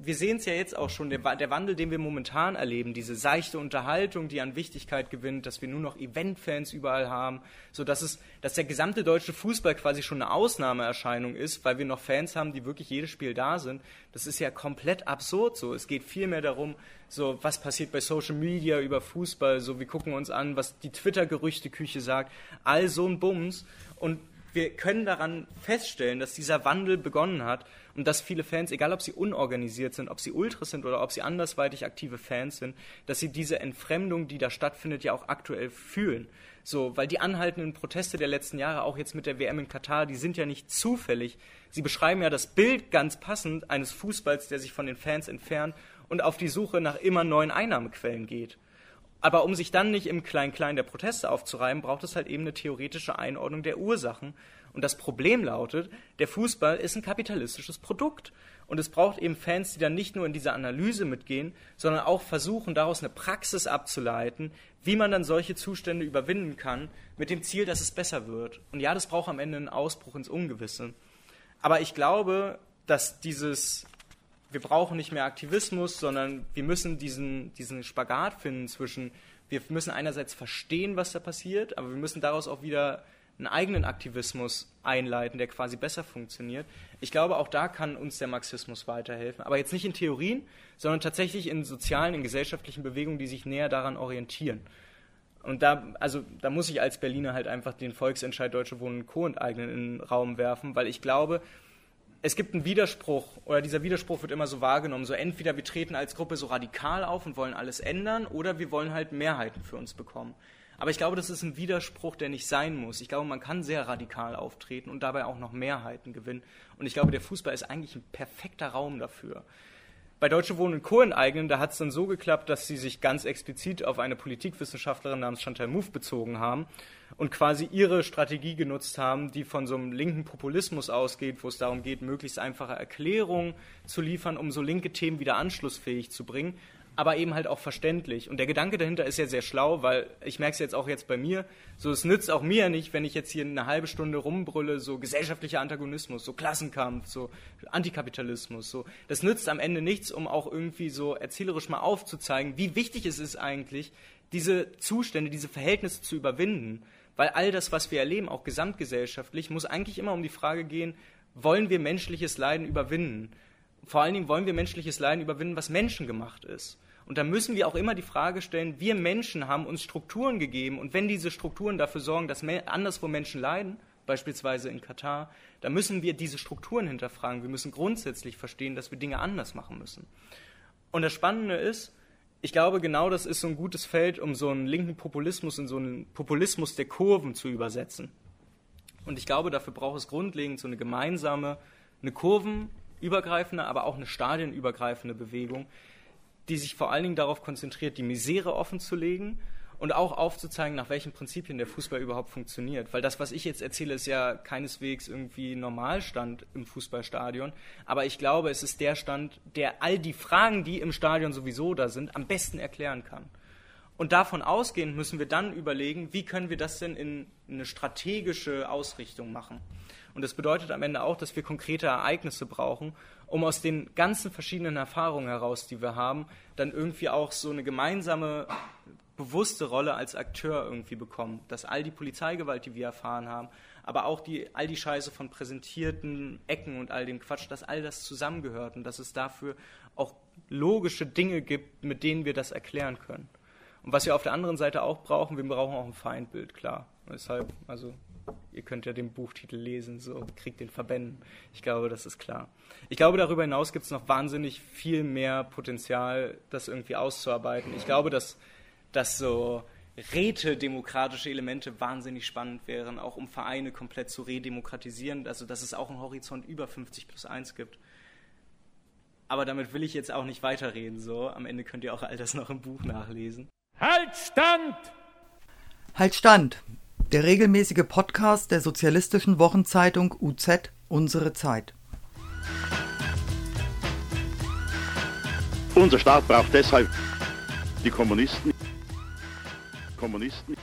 wir sehen es ja jetzt auch schon, der, der, Wandel, den wir momentan erleben, diese seichte Unterhaltung, die an Wichtigkeit gewinnt, dass wir nur noch Eventfans überall haben, so dass es, dass der gesamte deutsche Fußball quasi schon eine Ausnahmeerscheinung ist, weil wir noch Fans haben, die wirklich jedes Spiel da sind. Das ist ja komplett absurd so. Es geht viel mehr darum, so was passiert bei Social Media über Fußball, so wir gucken uns an, was die Twitter-Gerüchteküche sagt, all so ein Bums und wir können daran feststellen, dass dieser Wandel begonnen hat und dass viele Fans, egal ob sie unorganisiert sind, ob sie Ultras sind oder ob sie andersweitig aktive Fans sind, dass sie diese Entfremdung, die da stattfindet, ja auch aktuell fühlen. So, weil die anhaltenden Proteste der letzten Jahre, auch jetzt mit der WM in Katar, die sind ja nicht zufällig. Sie beschreiben ja das Bild ganz passend eines Fußballs, der sich von den Fans entfernt und auf die Suche nach immer neuen Einnahmequellen geht. Aber um sich dann nicht im Klein-Klein der Proteste aufzureiben, braucht es halt eben eine theoretische Einordnung der Ursachen. Und das Problem lautet, der Fußball ist ein kapitalistisches Produkt. Und es braucht eben Fans, die dann nicht nur in diese Analyse mitgehen, sondern auch versuchen, daraus eine Praxis abzuleiten, wie man dann solche Zustände überwinden kann, mit dem Ziel, dass es besser wird. Und ja, das braucht am Ende einen Ausbruch ins Ungewisse. Aber ich glaube, dass dieses wir brauchen nicht mehr Aktivismus, sondern wir müssen diesen, diesen Spagat finden zwischen, wir müssen einerseits verstehen, was da passiert, aber wir müssen daraus auch wieder einen eigenen Aktivismus einleiten, der quasi besser funktioniert. Ich glaube, auch da kann uns der Marxismus weiterhelfen. Aber jetzt nicht in Theorien, sondern tatsächlich in sozialen, in gesellschaftlichen Bewegungen, die sich näher daran orientieren. Und da, also, da muss ich als Berliner halt einfach den Volksentscheid Deutsche Wohnen Co. enteignen in den Raum werfen, weil ich glaube, es gibt einen Widerspruch oder dieser Widerspruch wird immer so wahrgenommen. So entweder wir treten als Gruppe so radikal auf und wollen alles ändern oder wir wollen halt Mehrheiten für uns bekommen. Aber ich glaube, das ist ein Widerspruch, der nicht sein muss. Ich glaube, man kann sehr radikal auftreten und dabei auch noch Mehrheiten gewinnen. Und ich glaube, der Fußball ist eigentlich ein perfekter Raum dafür. Bei Deutsche Wohnen Co. enteignen, da hat es dann so geklappt, dass sie sich ganz explizit auf eine Politikwissenschaftlerin namens Chantal Mouffe bezogen haben und quasi ihre Strategie genutzt haben, die von so einem linken Populismus ausgeht, wo es darum geht, möglichst einfache Erklärungen zu liefern, um so linke Themen wieder anschlussfähig zu bringen, aber eben halt auch verständlich. Und der Gedanke dahinter ist ja sehr schlau, weil ich merke es jetzt auch jetzt bei mir, so es nützt auch mir nicht, wenn ich jetzt hier eine halbe Stunde rumbrülle, so gesellschaftlicher Antagonismus, so Klassenkampf, so Antikapitalismus, so. Das nützt am Ende nichts, um auch irgendwie so erzählerisch mal aufzuzeigen, wie wichtig es ist eigentlich, diese Zustände, diese Verhältnisse zu überwinden. Weil all das, was wir erleben, auch gesamtgesellschaftlich, muss eigentlich immer um die Frage gehen, wollen wir menschliches Leiden überwinden? Vor allen Dingen wollen wir menschliches Leiden überwinden, was menschengemacht ist. Und da müssen wir auch immer die Frage stellen, wir Menschen haben uns Strukturen gegeben und wenn diese Strukturen dafür sorgen, dass anderswo Menschen leiden, beispielsweise in Katar, dann müssen wir diese Strukturen hinterfragen. Wir müssen grundsätzlich verstehen, dass wir Dinge anders machen müssen. Und das Spannende ist, ich glaube, genau das ist so ein gutes Feld, um so einen linken Populismus in so einen Populismus der Kurven zu übersetzen. Und ich glaube, dafür braucht es grundlegend so eine gemeinsame, eine kurvenübergreifende, aber auch eine stadienübergreifende Bewegung, die sich vor allen Dingen darauf konzentriert, die Misere offenzulegen und auch aufzuzeigen, nach welchen Prinzipien der Fußball überhaupt funktioniert. Weil das, was ich jetzt erzähle, ist ja keineswegs irgendwie Normalstand im Fußballstadion. Aber ich glaube, es ist der Stand, der all die Fragen, die im Stadion sowieso da sind, am besten erklären kann. Und davon ausgehend müssen wir dann überlegen, wie können wir das denn in eine strategische Ausrichtung machen. Und das bedeutet am Ende auch, dass wir konkrete Ereignisse brauchen, um aus den ganzen verschiedenen Erfahrungen heraus, die wir haben, dann irgendwie auch so eine gemeinsame, bewusste Rolle als Akteur irgendwie bekommen. Dass all die Polizeigewalt, die wir erfahren haben, aber auch die, all die Scheiße von präsentierten Ecken und all dem Quatsch, dass all das zusammengehört und dass es dafür auch logische Dinge gibt, mit denen wir das erklären können. Und was wir auf der anderen Seite auch brauchen, wir brauchen auch ein Feindbild, klar. Deshalb, also ihr könnt ja den Buchtitel lesen, so kriegt den Verbänden. Ich glaube, das ist klar. Ich glaube, darüber hinaus gibt es noch wahnsinnig viel mehr Potenzial, das irgendwie auszuarbeiten. Ich glaube, dass, dass so rätedemokratische Elemente wahnsinnig spannend wären, auch um Vereine komplett zu redemokratisieren, also dass es auch einen Horizont über 50 plus 1 gibt. Aber damit will ich jetzt auch nicht weiterreden, so. Am Ende könnt ihr auch all das noch im Buch nachlesen. Halt Stand! Halt Stand! Der regelmäßige Podcast der sozialistischen Wochenzeitung UZ Unsere Zeit. Unser Staat braucht deshalb die Kommunisten. Kommunisten.